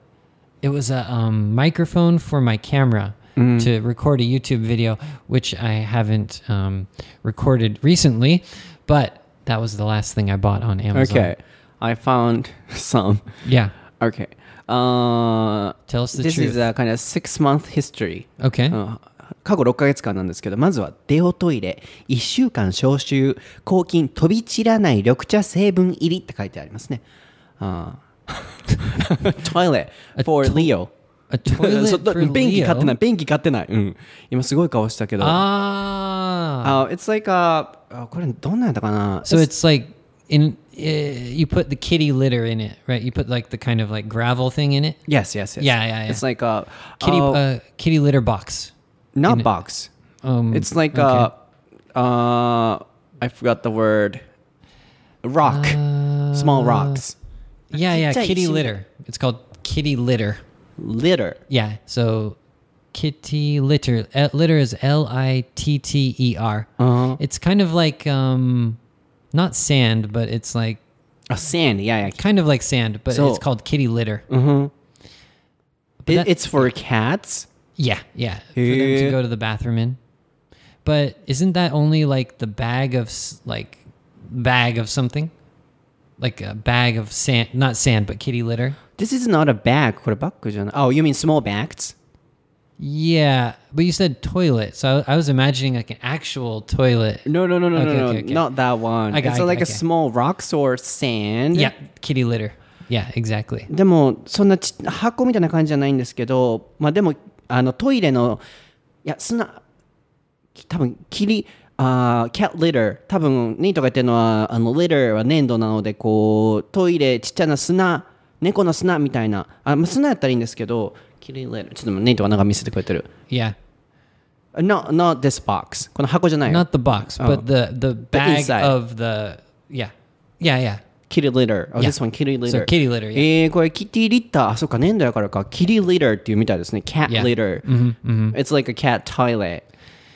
it was a um, microphone for my camera to record a YouTube video, which I haven't um, recorded recently, but that was the last thing I bought on Amazon. Okay I found [laughs] some Yeah. Okay uh, Tell us the This truth. is a kind of six month history okay. うん過去6ヶ月間なんですけどまずはデオトイレ1週間消臭抗菌飛び散らない緑茶成分入りって書いてありますねあートイレ for Leo toilet 便器買ってない.便器買ってない、うん、今すごい顔したけど Ah. Uh, it's like a あこれどんなんやったかな So it's like in uh, you put the kitty litter in it, right? You put like the kind of like gravel thing in it. Yes, yes, yes. Yeah, yeah, yeah. It's like a Kitty uh, uh, kitty litter box. Not In box. Um, it's like okay. a, uh, I forgot the word. Rock. Uh, Small rocks. Yeah, yeah. Kitty litter. It's called kitty litter. Litter. Yeah. So kitty litter. Uh, litter is L I T T E R. Uh -huh. It's kind of like um, not sand, but it's like a sand. Yeah, yeah. Kind of like sand, but so, it's called kitty litter. Mm -hmm. it, that, it's for cats. Yeah, yeah, for them Yeah. to go to the bathroom in. But isn't that only like the bag of s- like bag of something, like a bag of sand, not sand, but kitty litter? This is not a bag. これバッグじゃない。Oh, you mean small bags? Yeah, but you said toilet, so I, I was imagining like an actual toilet. No, no, no, no, Okay, no, no. okay, okay. Not that one. I got- it's I- like a okay. small rocks or sand. Yeah, kitty litter. Yeah, exactly. でもそんなち箱みたいな感じじゃないんですけど、まあでも あのトイレのいや砂多分霧あー cat litter 多分ニートが言ってるのはあの litter は粘土なのでこうトイレちっちゃな砂猫の砂みたいな。あ、まあ、砂やったらいいんですけど霧 litter ちょっとニートがなんか見せてくれてる。Yeah, not, not this box. この箱じゃないよ。Not the box, Oh. but the the bag inside. of the yeah, yeah, yeah. kitty litter oh Yeah. this one kitty litter So kitty litter, yeah. えー、これキティリッターあそっか粘土やからか kitty litter っていうみたいですね cat Yeah. litter、it's like a cat toilet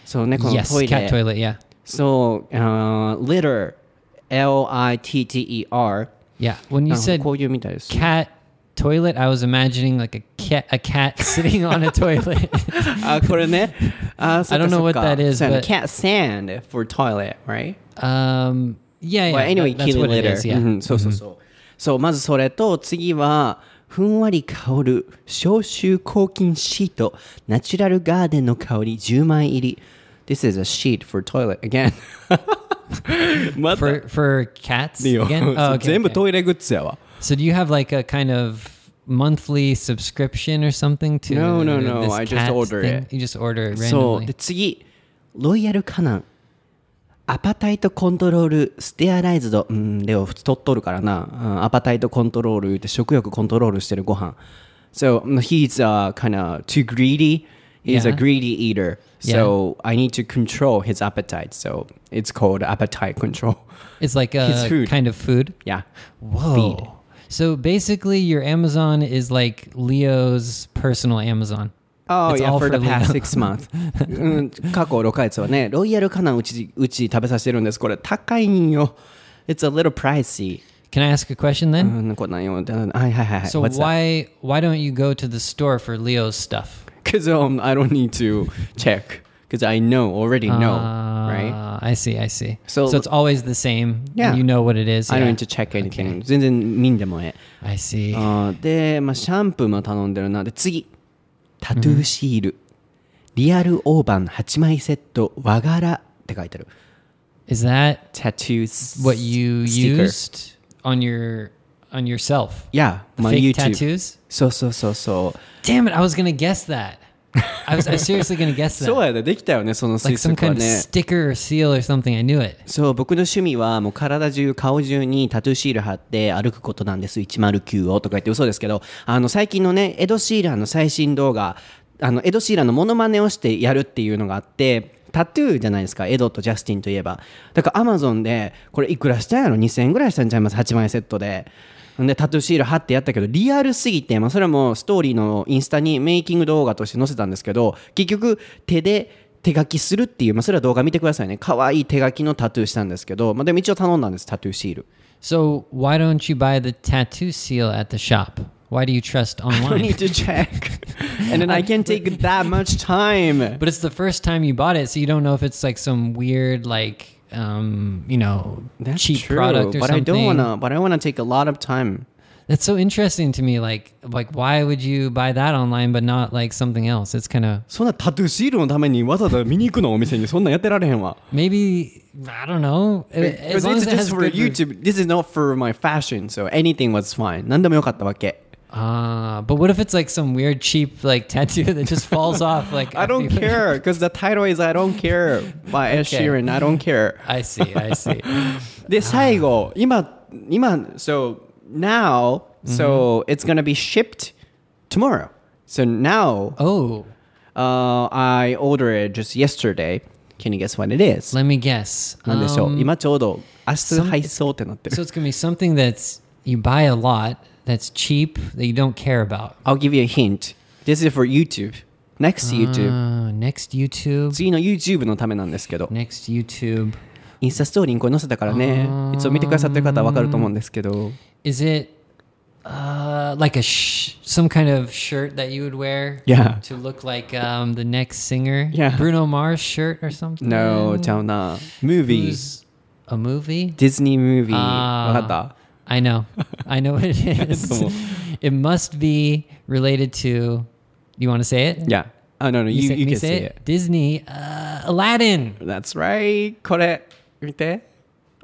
そう猫の Yes, トイレ cat toilet. Yeah, So, uh, litter, L-I-T-T-E-R. yeah. When you あ said こういうみたいです。 cat toilet, I was imagining like a cat a cat sitting [laughs] on a toilet. [laughs] あ、これね。あ、そっか I don't know そっ what か that is, そうやね but- cat sand for toilet, right? um, yeah, yeah. Well, anyway, that- it litter. is. Yeah. うんそうそうそう。そう、まずそれと、次は、ふんわり香る消臭抗菌シート、ナチュラルガーデンの香り10枚入り。This is a sheet for toilet again. For for cats again. Oh, okay, 全部.トイレグッズやわ。So do you have like a kind of monthly subscription or something to No, no, no, I just order thing? it. You just order it そう randomly. で次ロイヤルカナンアパタイトコントロールステアライズドうんでも太っとるからな、うんアパタイトコントロールって食欲コントロールしてるご飯 So he's uh, kind of too greedy He's a greedy eater So I need to control his appetite So it's called appetite control It's like a kind of food. Yeah Whoa. Feed. So basically, your Amazon is like Leo's personal Amazon. Oh It's yeah, all for the for past Leo. six months [laughs] うん過去6ヶ月はねロイヤルカナンうちうち食べさせてるんですこれ高いんよ It's a little pricey Can I ask a question う then? ん、こんなんよ。はいはいはいはい。 So What's that? why why don't you go to the store for Leo's stuff? Because um, I don't need to check. Because I know, already know, right? Ah, I see, I see. So- So, it's always the same. Yeah. and You know what it is. I yeah. don't need to check anything. 全然見んでもええ。 I see. あーで、まあ、シャンプーも頼んでるな。で、次。 タトゥーシール。リアル大判8枚セット和柄って書いてある。is that Tattoos. what you sticker. used on your on yourself? Yeah, my Fake YouTube. tattoos? そうそうそうそう。Damn it! I was gonna guess that. I was, I was seriously gonna guess that. [laughs] そうやで、できたよね、その like 推 some 測は kind of ね。sticker or seal or something. I knew it. そう、僕の趣味はもう体中、顔中にタトゥーシール貼って歩くことなんです。109をとか言って嘘ですけど、あの、最近のね、エド・シーランの最新動画、あの、エド・シーランのモノマネをしてやるっていうのがあって、タトゥーじゃないですか、エドとジャスティンといえば。だからアマゾンで、これいくらしたんやろ ?2000 円ぐらいしたんちゃいます ?8 枚セットで。でタトゥーシール貼ってやったけどリアルすぎて、まあ、それはもうストーリーのインスタにメイキング動画として載せたんですけど結局手で手書きするっていう、まあ、それは動画見てくださいね可愛い手書きのタトゥーしたんですけど、まあ、でも一応頼んだんですタトゥーシール So why don't you buy the tattoo seal at the shop? Why do you trust I don't online? need to check and then I can take that much time but it's the first time you bought it, so you don't know if it's like some weird, like, um, you know, That's cheap true, product or but I something. don't wanna but I wanna take a lot of time That's so interesting to me. Like, like why would you buy that online but not like something else? It's kind of そんなタトゥーシールのためにわざわざ見に行くのお店にそんなんやってられへんわ maybe I don't know. As Because long it's as it has just for good re- YouTube this is not for my fashion so anything was fine 何でもよかったわけ Ah, but what if it's like some weird cheap like tattoo [laughs] that just falls off? Like I don't after you- care because the title is I don't care by Ed Okay. Sheeran. I don't care. [laughs] I see. I see. [laughs] で、最後、今、今、so now, so it's gonna be shipped tomorrow. So now, Oh, uh, I ordered it just yesterday. Can you guess what it is? let me guess. なんでしょう Um, 今ちょうど明日配送ってなってる。 So it's gonna be something that's you buy a lot that's cheap that you don't care about. I'll give you a hint. This is for YouTube. Next ah, YouTube.、Uh, next YouTube. 次の YouTube のためなんですけど。Next YouTube. インスタストーリーにこれ載せたからね。いつも見てくださってる方はわかると思うんですけど。Is it、uh, like a sh some kind of shirt that you would wear? Yeah. To look like、um, the next singer? Yeah. Bruno Mars shirt or something? No, ちゃうな。Movies. Who's a movie? Disney movie. Ah. わかった I know. [laughs] I know what it is. Come on. it must be related to. You want to say it? Yeah. Oh, no, no, you, say, you me can say say it. it. Disney, uh, Aladdin. That's right. これ、見て。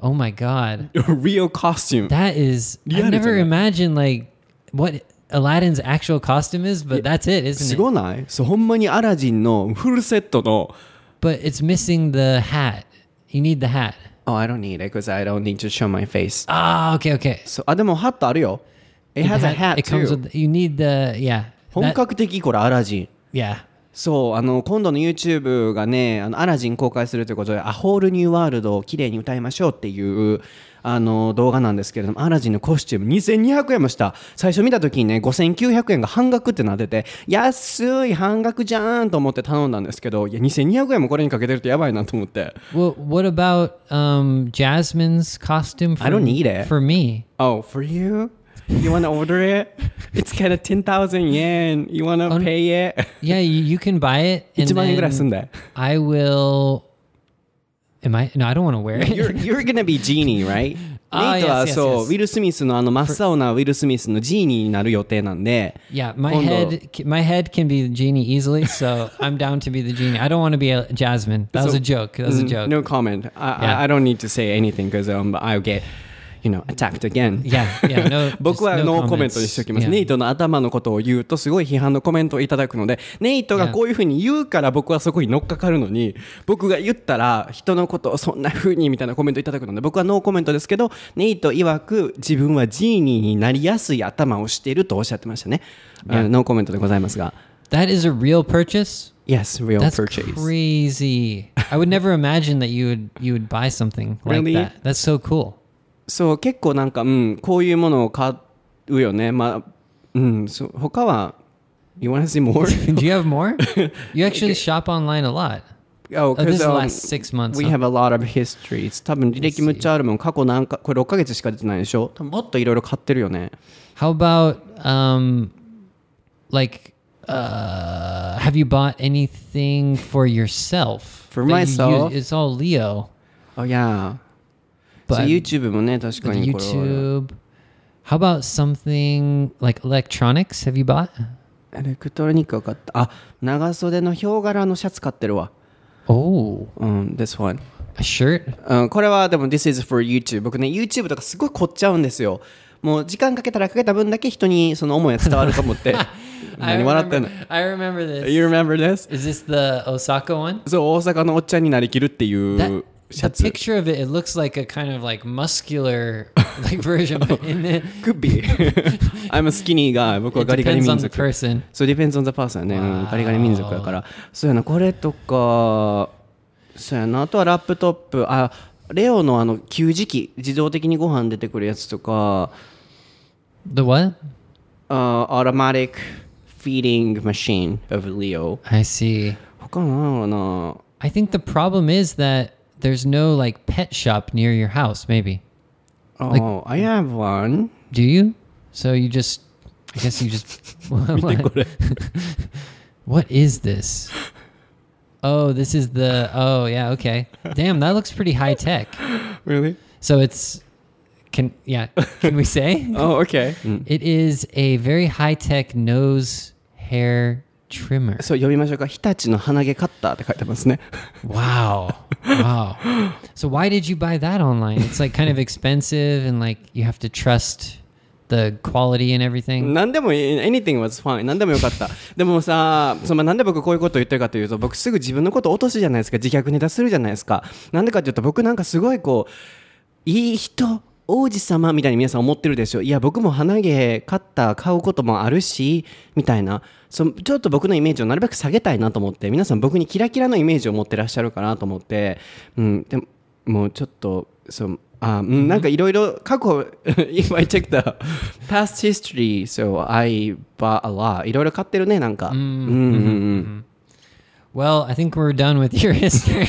Oh my god, [laughs] Real costume. that is. I リアルじゃない。 never imagined like what Aladdin's actual costume is, but that's it, す isn't it? ごないそう、ほんまにアラジンのフルセットの、 But it's missing the hat. You need the hat. Oh, I don't need it because I don't need to show my face. Ah, okay, okay. そうあ、でもハットあるよ。It has a hat It comes too. with. You need the yeah. 本 that- 格的これアラジン。 yeah. そう、あの、今度の YouTube がね、あのアラジン公開するということで、アホールニューワールドを綺麗に歌いましょうっていう、あの、動画なんですけれども、アラジンのコスチューム2200円もした。最初見た時にね、5900円が半額ってなってて、安い半額じゃーんと思って頼んだんですけど、いや、2200円もこれにかけてるとやばいなと思って。Well, what about um, Jasmine's costume? For, I don't need it. for me? Oh, for you? You want to order it? [laughs] It's kind of 10,000 yen. You want to pay it? Yeah, you, you, can buy it. [laughs] And then I will. Am I? No, I don't want to wear [laughs] it. You're, you're going to be Genie, right? Ah, ネイトはそう、ウィル・スミスのあの真っ青なウィル・スミスのジーニーになる予定なんで。Yeah, my head, my head can be the genie easily, so I'm down to be the genie. I don't want to be a Jasmine. That was a joke. That was a mm, joke. No comment. I. I don't need to say anything because um, I'll get you know, attacked again. Yeah, yeah. No, 僕はノーコメント.にしておきます。Yeah. ネイトの頭のことを言うとすごい批判のコメントをいただくので、ネイトがこういうふうに言うから僕はそこに乗っかかるのに、僕が言ったら人のことをそんなふうにみたいなコメントいただくので、僕はノーコメントですけど、ネイト曰く自分はジーニーになりやすい頭をしているとおっしゃってましたね。あのノーコメントでございますが。That is a real purchase. Yes, real That's purchase. crazy. I would never imagine that you would you would buy something like Really? that. That's so cool. そう結構なんか、うん、こういうものを買うよねまあうんそう他は You wanna see more? Do you have more? You actually shop online a lot. Oh, Oh, this um, last six months. We have a lot of histories. 多分履歴むっちゃあるもん。過去何か、これ6ヶ月しか出てないでしょもっといろいろ買ってるよね。How about um, like, uh, have you bought anything for yourself? For myself? it's all Leo, Oh, yeah. But YouTube もね、確かに。YouTube. How about something like electronics? Have you bought? エレクトロニックは買った。あ、長袖のヒョウ柄のシャツ買ってるわ。Oh, うん、this one。a shirt. うん、これはでも This is for YouTube 僕ね YouTube とかすごい凝っちゃうんですよもう時間かけたらかけた分だけ人にその思いが伝わると思って I 何笑ってんの remember, I remember this. You remember this? Is this the Osaka one? そう大阪のおっちゃんになりきるってい That うシ the ャツ picture of it, it looks like a kind of like muscular like version, but in it, could be I'm a skinny guy 僕は it ガリガリ depends 民 on the 族 person. そう depends on the person ね、うん、ガリガリ民族だからそうやなこれとかそうやなあとはラップトップあレオのあの給餌器自動的にご飯出てくるやつとか The what? あ automatic feeding machine of Leo I see. 他なんやろな I think the problem is that there's no like pet shop near your house, maybe. Oh, like, I have one. Do you? So you just, I guess you just. [laughs] [laughs] [laughs] what is this? Oh, this is the. Oh, yeah, okay. Damn, that looks pretty high tech. Really? So it's. Can yeah? Can we say Oh, okay. it is a very high tech nose hair trimmer? そう、読みましょうか。日立の鼻毛カッターって書いてますね。Wow. Wow. So why did you buy that online? It's like kind of expensive and like you have to trust the quality and everything. 何でもいい、anything was fine. 何でもよかった。でもさ、そのなんで僕こういうことを言ってるかというと、僕すぐ自分のこと落とすじゃないですか。自虐ネタするじゃないですか。なんでかというと、僕なんかすごいこう、いい人、王子様みたいに皆さん思ってるでしょ。いや、僕も鼻毛カッター買うこともあるし、みたいな。そちょっと僕のイメージをなるべく下げたいなと思って、皆さん僕にキラキラのイメージを持ってらっしゃるかなと思って、うん、でも、もうちょっと、そう、あ、うん、なんかいろいろ過去、if I check the past history, so I bought a lot. いろいろ買ってるね、なんか。うん、うん、うん。Well, I think we're done with your history.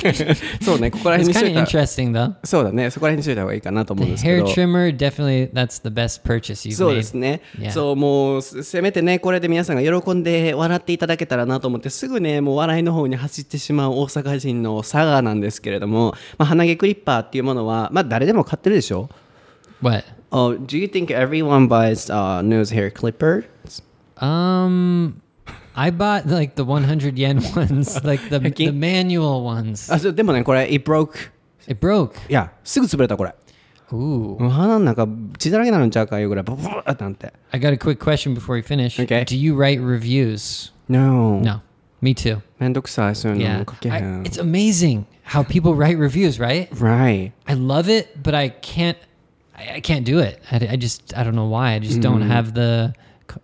そうね、ここら it's 辺にしと kind い of たら。interesting though. そうだね、そこら辺にしといた方がいいかなと思う The んですけ hair ど。trimmer definitely that's the best purchase you've そう made. ですね、Yeah. そうもうせせめてねこれで皆さんが喜んで笑っていただけたらなと思ってすぐねもう笑いの方に走ってしまう大阪人の佐賀なんですけれども、まあ、鼻毛クリッパーっていうものは、まあ、誰でも買ってるでしょ What? Oh, do you think everyone buys uh, nose hair clippers? Um I bought like the 100 yen [laughs] ones, like the Okay. the manual ones. あそうでもねこれ it broke It broke. いやすぐ潰れたこれ Ooh. もう鼻の中血だらけになるんちゃうかいうぐらいブブーってなって I got a quick question before we finish. Okay. Do you write reviews? No, No. Me too. めんどくさいそういうの Yeah. も書けへ I- ん it's amazing how people write reviews, right? Right I love it, but I can't. I, I can't do it. I, I just. I don't know why. I just don't have the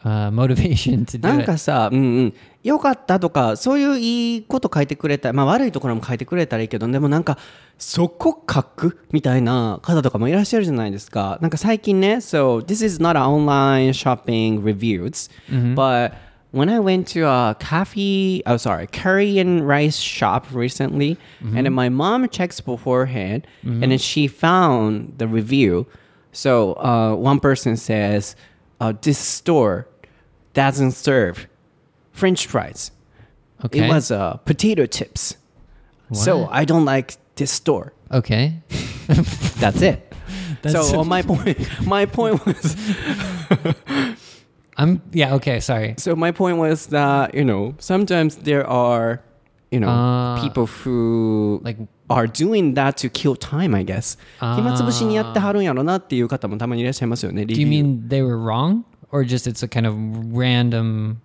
uh, motivation to do なん.かさ、うんうん、よかったとか、そういういいこと書いてくれたまあ悪いところも書いてくれたらいいけど、でもなんか、そこ書くみたいな方とかもいらっしゃるじゃないですか。なんか最近ね、so this is not an online shopping reviews, but when I went to a coffee, oh sorry, curry and rice shop recently, and then my mom checks beforehand, and then she found the review. So uh, one person says, uh, this store doesn't serve French fries. Okay. It was uh, potato chips. So I don't like this store. okay. [laughs] That's it. [laughs] That's- so uh, my point, my point was, [laughs] I'm. Yeah. Okay. Sorry. so my point was that you know sometimes there are, you know, Uh, people who like- are doing that to kill time. I guess. 暇つぶしにやってはるんやろなっていう方もたまにいらっしゃいますよね。 Do you mean they were wrong, or just it's a kind of random,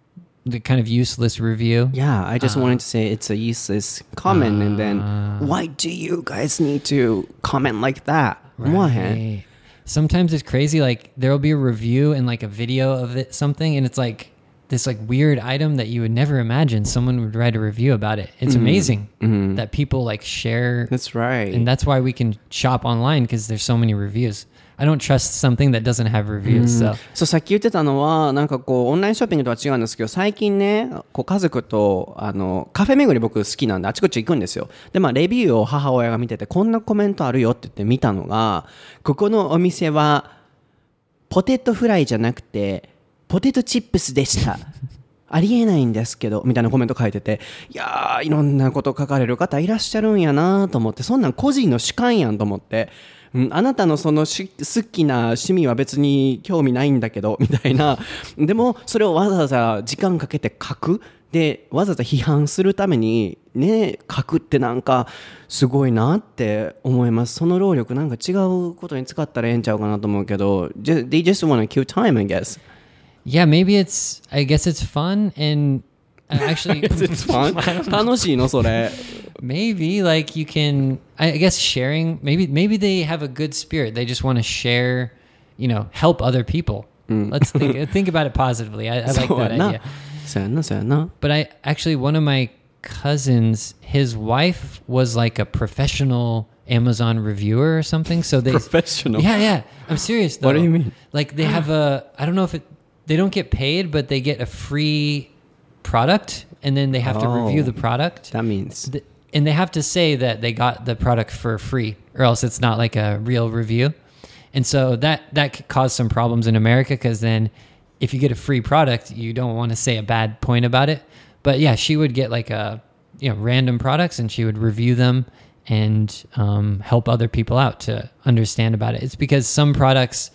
the kind of useless review? Yeah, I just wanted to say it's a useless comment, and then why do you guys need to comment like that? 思わへん Right. Sometimes it's crazy. Like there will be a review and like a video of it, something, and it's like this like weird item that you would never imagine someone would write a review about it. It's amazing that people like share, That's right. and that's why we can shop online because there's so many reviews. I don't trust something that doesn't have reviews. So そうさっき言ってたのはなんかこうオンラインショッピングとは違うんですけど最近ねこう家族とあのカフェ巡り僕好きなんであちこち行くんですよでまあレビューを母親が見ててこんなコメントあるよって言って見たのがここのお店はポテトフライじゃなくてポテトチップスでした。ありえないんですけどみたいなコメント書いてていやーいろんなこと書かれる方いらっしゃるんやなと思ってそんなん個人の主観やんと思ってうん、あなたのその好きな趣味は別に興味ないんだけどみたいな。でもそれをわざわざ時間かけて書く。でわざわざ批判するためにね書くってなんかすごいなって思います。その労力なんか違うことに使ったらええんちゃうかなと思うけど they just want to kill time I guess. yeah, maybe it's. I guess it's fun and uh, [laughs] actually it's fun [laughs] 楽しいのそれ maybe like you can. I I guess sharing. Maybe maybe they have a good spirit. They just want to share. You know, help other people. Let's think [laughs] think about it positively. I, I like そう that やな idea. そうやなそうやな But I actually one of my cousins, his wife was like a professional Amazon reviewer or something. So they Professional? Yeah, yeah. I'm serious though. What do you mean? Like they have a I don't know if it they don't get paid, but they get a free product and then they have to review Oh. the product. that means Th- and they have to say that they got the product for free or else it's not like a real review and so that that could cause some problems in america because then if you get a free product you don't want to say a bad point about it but yeah she would get like a you know random products and she would review them and um, help other people out to understand about it it's because some products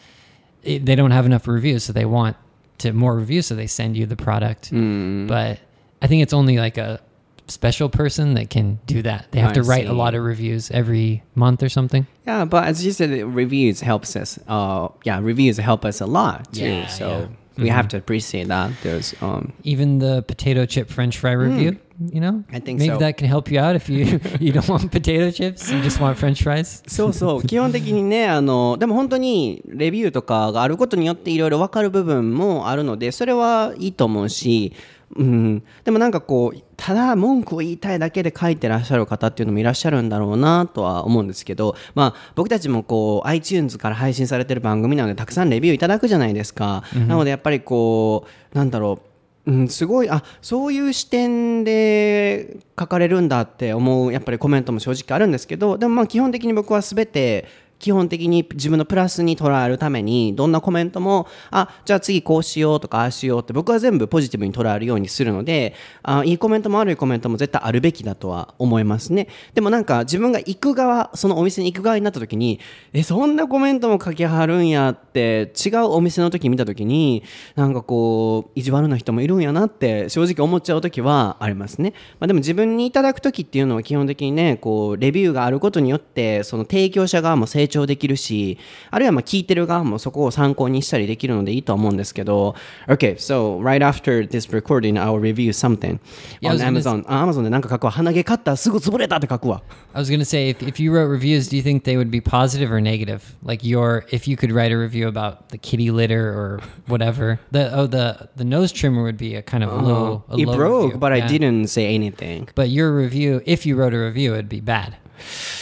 it, they don't have enough reviews so they want to more reviews so they send you the product Hmm. but i think it's only like a special person that can do that they have I to write a lot of reviews every month or something Yeah, but as you said, reviews helps us. Uh, yeah, reviews help us a lot too. Yeah, so yeah. we have to appreciate that. Those um, even the potato chip french fry review you know Hmm. I think maybe so. that can help you out if you [laughs] you don't want potato chips you just want french fries そう[laughs] そう基本的にねあのでも本当にレビューとかがあることによっていろいろ分かる部分もあるのでそれはいいと思うし、 うん、でもなんかこうただ文句を言いたいだけで書いてらっしゃる方っていうのもいらっしゃるんだろうなとは思うんですけど、まあ、僕たちもこう iTunes から配信されてる番組なのでたくさんレビューいただくじゃないですか、なのでやっぱりこうなんだろう。うん、すごいあそういう視点で書かれるんだって思うやっぱりコメントも正直あるんですけどでもまあ基本的に僕は全て基本的に自分のプラスに捉えるためにどんなコメントもあじゃあ次こうしようとかああしようって僕は全部ポジティブに捉えるようにするのであいいコメントも悪いコメントも絶対あるべきだとは思いますね。でもなんか自分が行く側そのお店に行く側になった時にえそんなコメントも書きはるんやって違うお店の時見た時になんかこう意地悪な人もいるんやなって正直思っちゃう時はありますね、まあ、でも自分にいただく時っていうのは基本的にねこうレビューがあることによってその提供者側も成長できるしあるいはまあ聞いてる側もそこを参考にしたりできるのでいいとは思うんですけど OK so right after this recording I'll review something Yeah, I on was gonna Amazon あ Amazon でなんか書くわ鼻毛買ったらすぐ潰れたって書くわ I was gonna say if, if you wrote reviews, do you think they would be positive or negative? Like your if you could write a review about the kitty litter or whatever. The oh the the nose trimmer would be a kind of a low. A Uh-huh. it low broke review. but I Yeah. didn't say anything But your review, if you wrote a review, it'd be bad,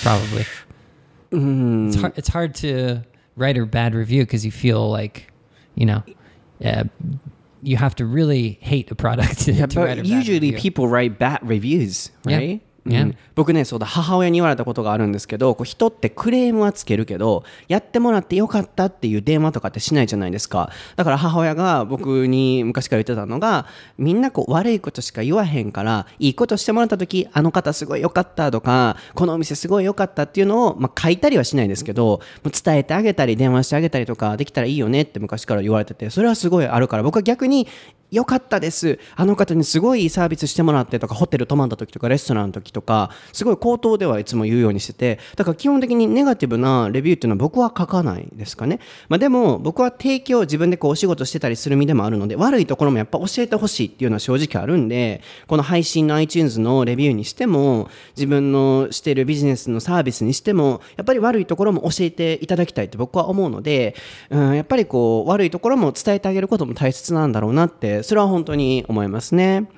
probably. Mm. It's hard. It's hard to write a bad review because you feel like, you know, uh, you have to really hate a product [laughs] to, Yeah, to write a but usually people write bad reviews, right? ん。僕ねそうだ母親に言われたことがあるんですけどこう人ってクレームはつけるけどやってもらってよかったっていう電話とかってしないじゃないですか。だから母親が僕に昔から言ってたのがみんなこう悪いことしか言わへんからいいことしてもらった時あの方すごいよかったとかこのお店すごいよかったっていうのを、まあ、書いたりはしないですけど伝えてあげたり電話してあげたりとかできたらいいよねって昔から言われててそれはすごいあるから僕は逆によかったです。あの方にすごいいいサービスしてもらってとかホテル泊まった時とかレストランの時とかすごい口頭ではいつも言うようにしててだから基本的にネガティブなレビューっていうのは僕は書かないですかね、まあ、でも僕は提供自分でこうお仕事してたりする身でもあるので悪いところもやっぱ教えてほしいっていうのは正直あるんでこの配信の iTunes のレビューにしても自分のしているビジネスのサービスにしてもやっぱり悪いところも教えていただきたいって僕は思うので、うん、やっぱりこう悪いところも伝えてあげることも大切なんだろうなってそれは本当に思いますね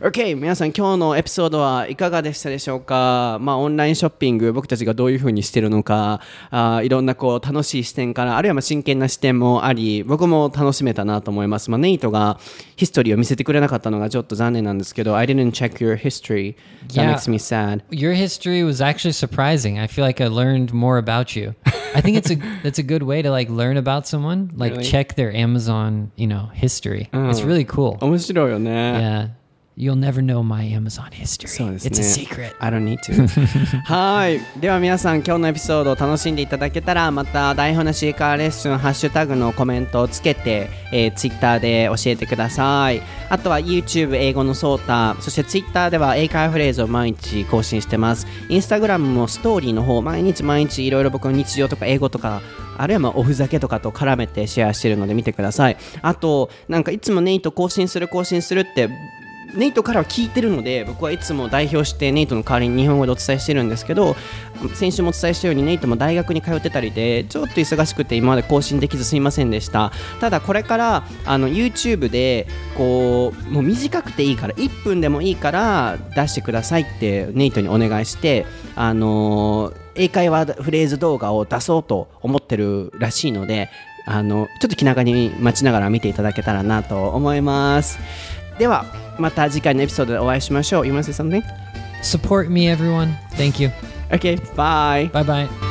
OK 皆さん今日のエピソードはいかがでしたでしょうかまあオンラインショッピング僕たちがどういうふうにしてるのかあいろんなこう楽しい視点からあるいはまあ真剣な視点もあり僕も楽しめたなと思いますまあネイトがヒストリーを見せてくれなかったのがちょっと残念なんですけど I didn't check your history that Yeah. makes me sad Your history was actually surprising. I feel like I learned more about you. I think it's a that's a good way to like learn about someone. Like Really? check their Amazon, you know, history. It's really cool. 面白いよね Yeah. You'll never know my Amazon history. そうですね。It's a secret. I don't need to [laughs] はいでは皆さん今日のエピソードを楽しんでいただけたらまた台本のシーカーレッスンハッシュタグのコメントをつけて、えー、Twitter で教えてくださいあとは YouTube 英語のソータそして Twitter では英会話フレーズを毎日更新してます Instagram もストーリーの方毎日毎日いろいろ僕の日常とか英語とかあるいはまあおふざけとかと絡めてシェアしてるので見てくださいあとなんかいつもネイト更新する更新するってネイトからは聞いてるので僕はいつも代表してネイトの代わりに日本語でお伝えしてるんですけど先週もお伝えしたようにネイトも大学に通ってたりでちょっと忙しくて今まで更新できずすいませんでした。ただこれからあの YouTube でこうもう短くていいから1分でもいいから出してくださいってネイトにお願いしてあの英会話フレーズ動画を出そうと思ってるらしいのであのちょっと気長に待ちながら見ていただけたらなと思います。ではまた次回のエピソードでお会いしましょう。You want to say something? Support me, everyone. Thank you. Okay, bye. Bye bye.